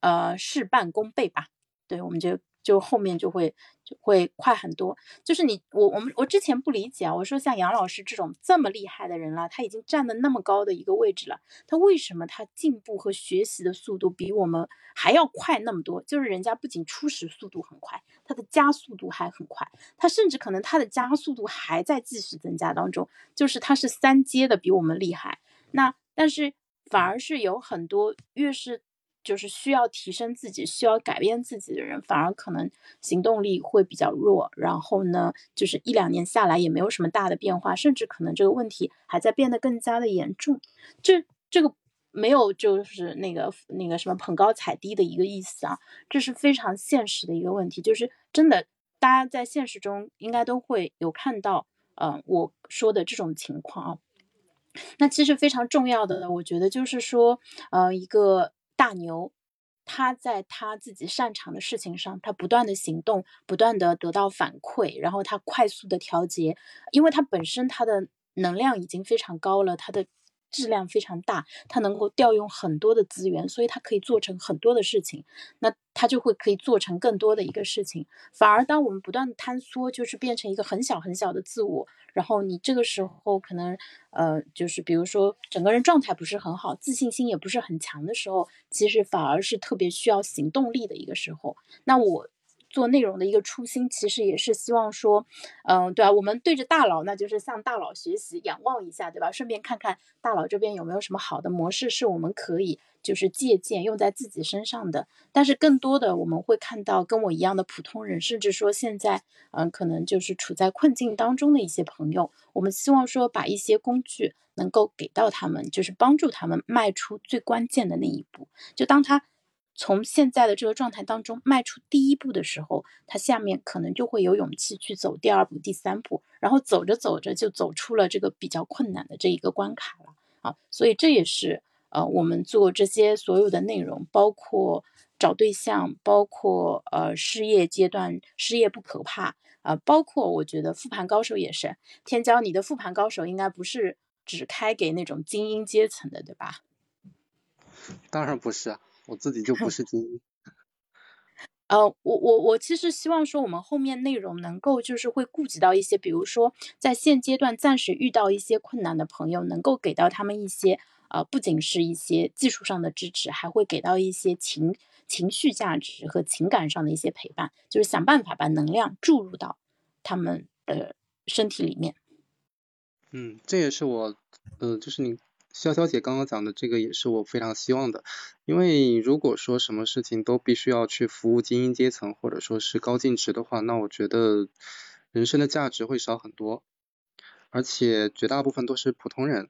呃，事半功倍吧。对，我们就就后面就会。会快很多，就是你我我们我之前不理解啊，我说像杨老师这种这么厉害的人了，他已经站的那么高的一个位置了，他为什么他进步和学习的速度比我们还要快那么多？就是人家不仅初始速度很快，他的加速度还很快，他甚至可能他的加速度还在继续增加当中，就是他是三阶的比我们厉害。那但是反而是有很多越是。就是需要提升自己、需要改变自己的人，反而可能行动力会比较弱。然后呢，就是一两年下来也没有什么大的变化，甚至可能这个问题还在变得更加的严重。这这个没有就是那个那个什么捧高踩低的一个意思啊，这是非常现实的一个问题。就是真的，大家在现实中应该都会有看到，嗯，我说的这种情况啊。那其实非常重要的，我觉得就是说，呃，一个。大牛，他在他自己擅长的事情上，他不断的行动，不断的得到反馈，然后他快速的调节，因为他本身他的能量已经非常高了，他的。质量非常大，它能够调用很多的资源，所以它可以做成很多的事情。那它就会可以做成更多的一个事情。反而当我们不断的坍缩，就是变成一个很小很小的自我，然后你这个时候可能呃，就是比如说整个人状态不是很好，自信心也不是很强的时候，其实反而是特别需要行动力的一个时候。那我。做内容的一个初心，其实也是希望说，嗯，对啊，我们对着大佬，那就是向大佬学习，仰望一下，对吧？顺便看看大佬这边有没有什么好的模式，是我们可以就是借鉴用在自己身上的。但是更多的，我们会看到跟我一样的普通人，甚至说现在，嗯，可能就是处在困境当中的一些朋友，我们希望说把一些工具能够给到他们，就是帮助他们迈出最关键的那一步。就当他。从现在的这个状态当中迈出第一步的时候，他下面可能就会有勇气去走第二步、第三步，然后走着走着就走出了这个比较困难的这一个关卡了啊！所以这也是呃我们做这些所有的内容，包括找对象，包括呃失业阶段，失业不可怕啊，包括我觉得复盘高手也是。天骄，你的复盘高手应该不是只开给那种精英阶层的，对吧？当然不是啊。我自己就不是精英，呃，我我我其实希望说，我们后面内容能够就是会顾及到一些，比如说在现阶段暂时遇到一些困难的朋友，能够给到他们一些，呃，不仅是一些技术上的支持，还会给到一些情情绪价值和情感上的一些陪伴，就是想办法把能量注入到他们的身体里面。嗯，这也是我，呃，就是你。潇潇姐刚刚讲的这个也是我非常希望的，因为如果说什么事情都必须要去服务精英阶层或者说是高净值的话，那我觉得人生的价值会少很多，而且绝大部分都是普通人。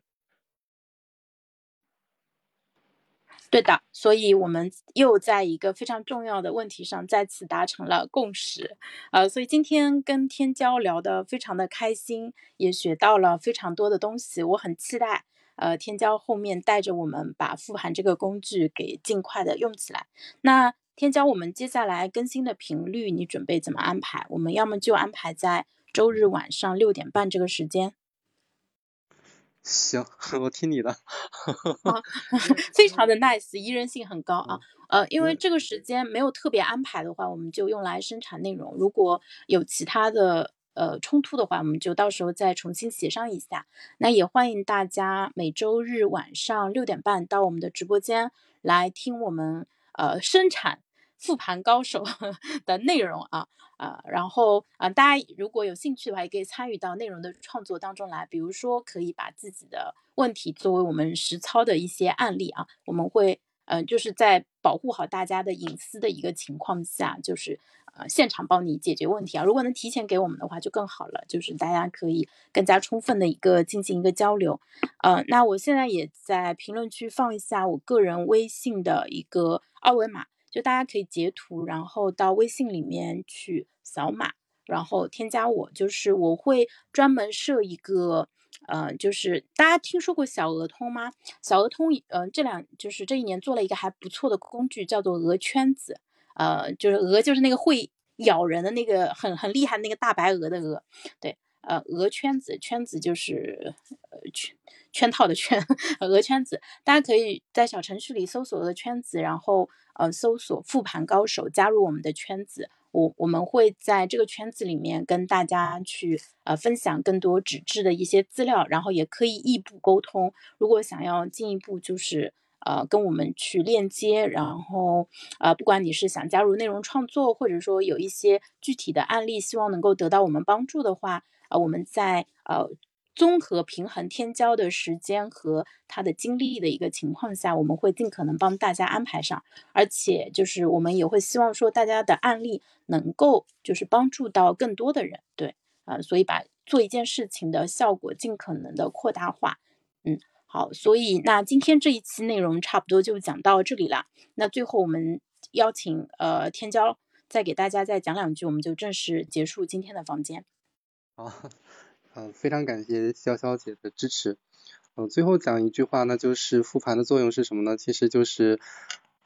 对的，所以我们又在一个非常重要的问题上再次达成了共识，呃，所以今天跟天骄聊得非常的开心，也学到了非常多的东西，我很期待。呃，天骄后面带着我们把复盘这个工具给尽快的用起来。那天骄，我们接下来更新的频率，你准备怎么安排？我们要么就安排在周日晚上六点半这个时间。行，我听你的。非常的 nice，宜人性很高啊。呃，因为这个时间没有特别安排的话，我们就用来生产内容。如果有其他的。呃，冲突的话，我们就到时候再重新协商一下。那也欢迎大家每周日晚上六点半到我们的直播间来听我们呃生产复盘高手 的内容啊啊，然后啊，大家如果有兴趣的话，也可以参与到内容的创作当中来。比如说，可以把自己的问题作为我们实操的一些案例啊，我们会嗯，就是在保护好大家的隐私的一个情况下，就是。呃，现场帮你解决问题啊！如果能提前给我们的话，就更好了。就是大家可以更加充分的一个进行一个交流。呃，那我现在也在评论区放一下我个人微信的一个二维码，就大家可以截图，然后到微信里面去扫码，然后添加我。就是我会专门设一个呃，就是大家听说过小鹅通吗？小鹅通，呃，这两就是这一年做了一个还不错的工具，叫做鹅圈子。呃，就是鹅，就是那个会咬人的那个很很厉害那个大白鹅的鹅。对，呃，鹅圈子，圈子就是圈圈套的圈，鹅圈子。大家可以在小程序里搜索鹅圈子，然后呃搜索复盘高手，加入我们的圈子。我我们会在这个圈子里面跟大家去呃分享更多纸质的一些资料，然后也可以异步沟通。如果想要进一步就是呃跟我们去链接，然后呃不管你是想加入内容创作，或者说有一些具体的案例，希望能够得到我们帮助的话，呃我们在呃。综合平衡天骄的时间和他的精力的一个情况下，我们会尽可能帮大家安排上，而且就是我们也会希望说大家的案例能够就是帮助到更多的人，对，啊，所以把做一件事情的效果尽可能的扩大化，好，所以那今天这一期内容差不多就讲到这里啦。那最后我们邀请呃天骄再给大家再讲两句，我们就正式结束今天的房间。好。嗯，非常感谢潇潇姐的支持。嗯，最后讲一句话，那就是复盘的作用是什么呢？其实就是，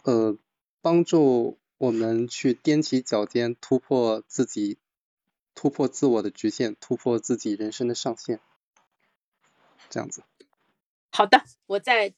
呃，帮助我们去踮起脚尖，突破自己，突破自我的局限，突破自己人生的上限。这样子。好的，我在，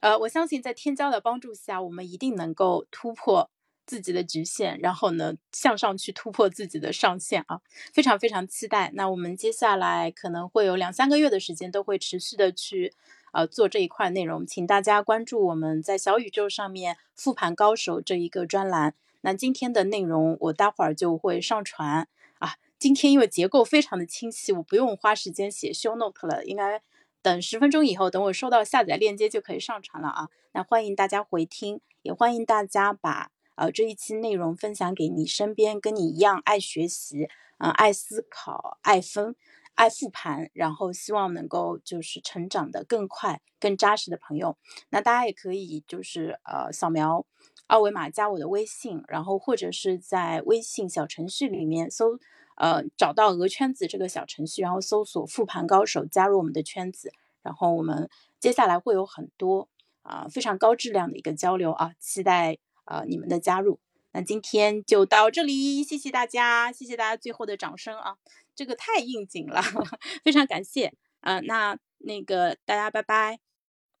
呃，我相信在天骄的帮助下，我们一定能够突破。自己的局限，然后呢，向上去突破自己的上限啊！非常非常期待。那我们接下来可能会有两三个月的时间，都会持续的去呃做这一块内容，请大家关注我们在小宇宙上面复盘高手这一个专栏。那今天的内容我待会儿就会上传啊。今天因为结构非常的清晰，我不用花时间写 show note 了，应该等十分钟以后，等我收到下载链接就可以上传了啊。那欢迎大家回听，也欢迎大家把。呃，这一期内容分享给你身边跟你一样爱学习、嗯，爱思考、爱分、爱复盘，然后希望能够就是成长的更快、更扎实的朋友。那大家也可以就是呃扫描二维码加我的微信，然后或者是在微信小程序里面搜呃找到鹅圈子这个小程序，然后搜索复盘高手，加入我们的圈子。然后我们接下来会有很多啊非常高质量的一个交流啊，期待。呃，你们的加入，那今天就到这里，谢谢大家，谢谢大家最后的掌声啊，这个太应景了，非常感谢，呃，那那个大家拜拜，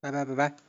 拜拜拜拜。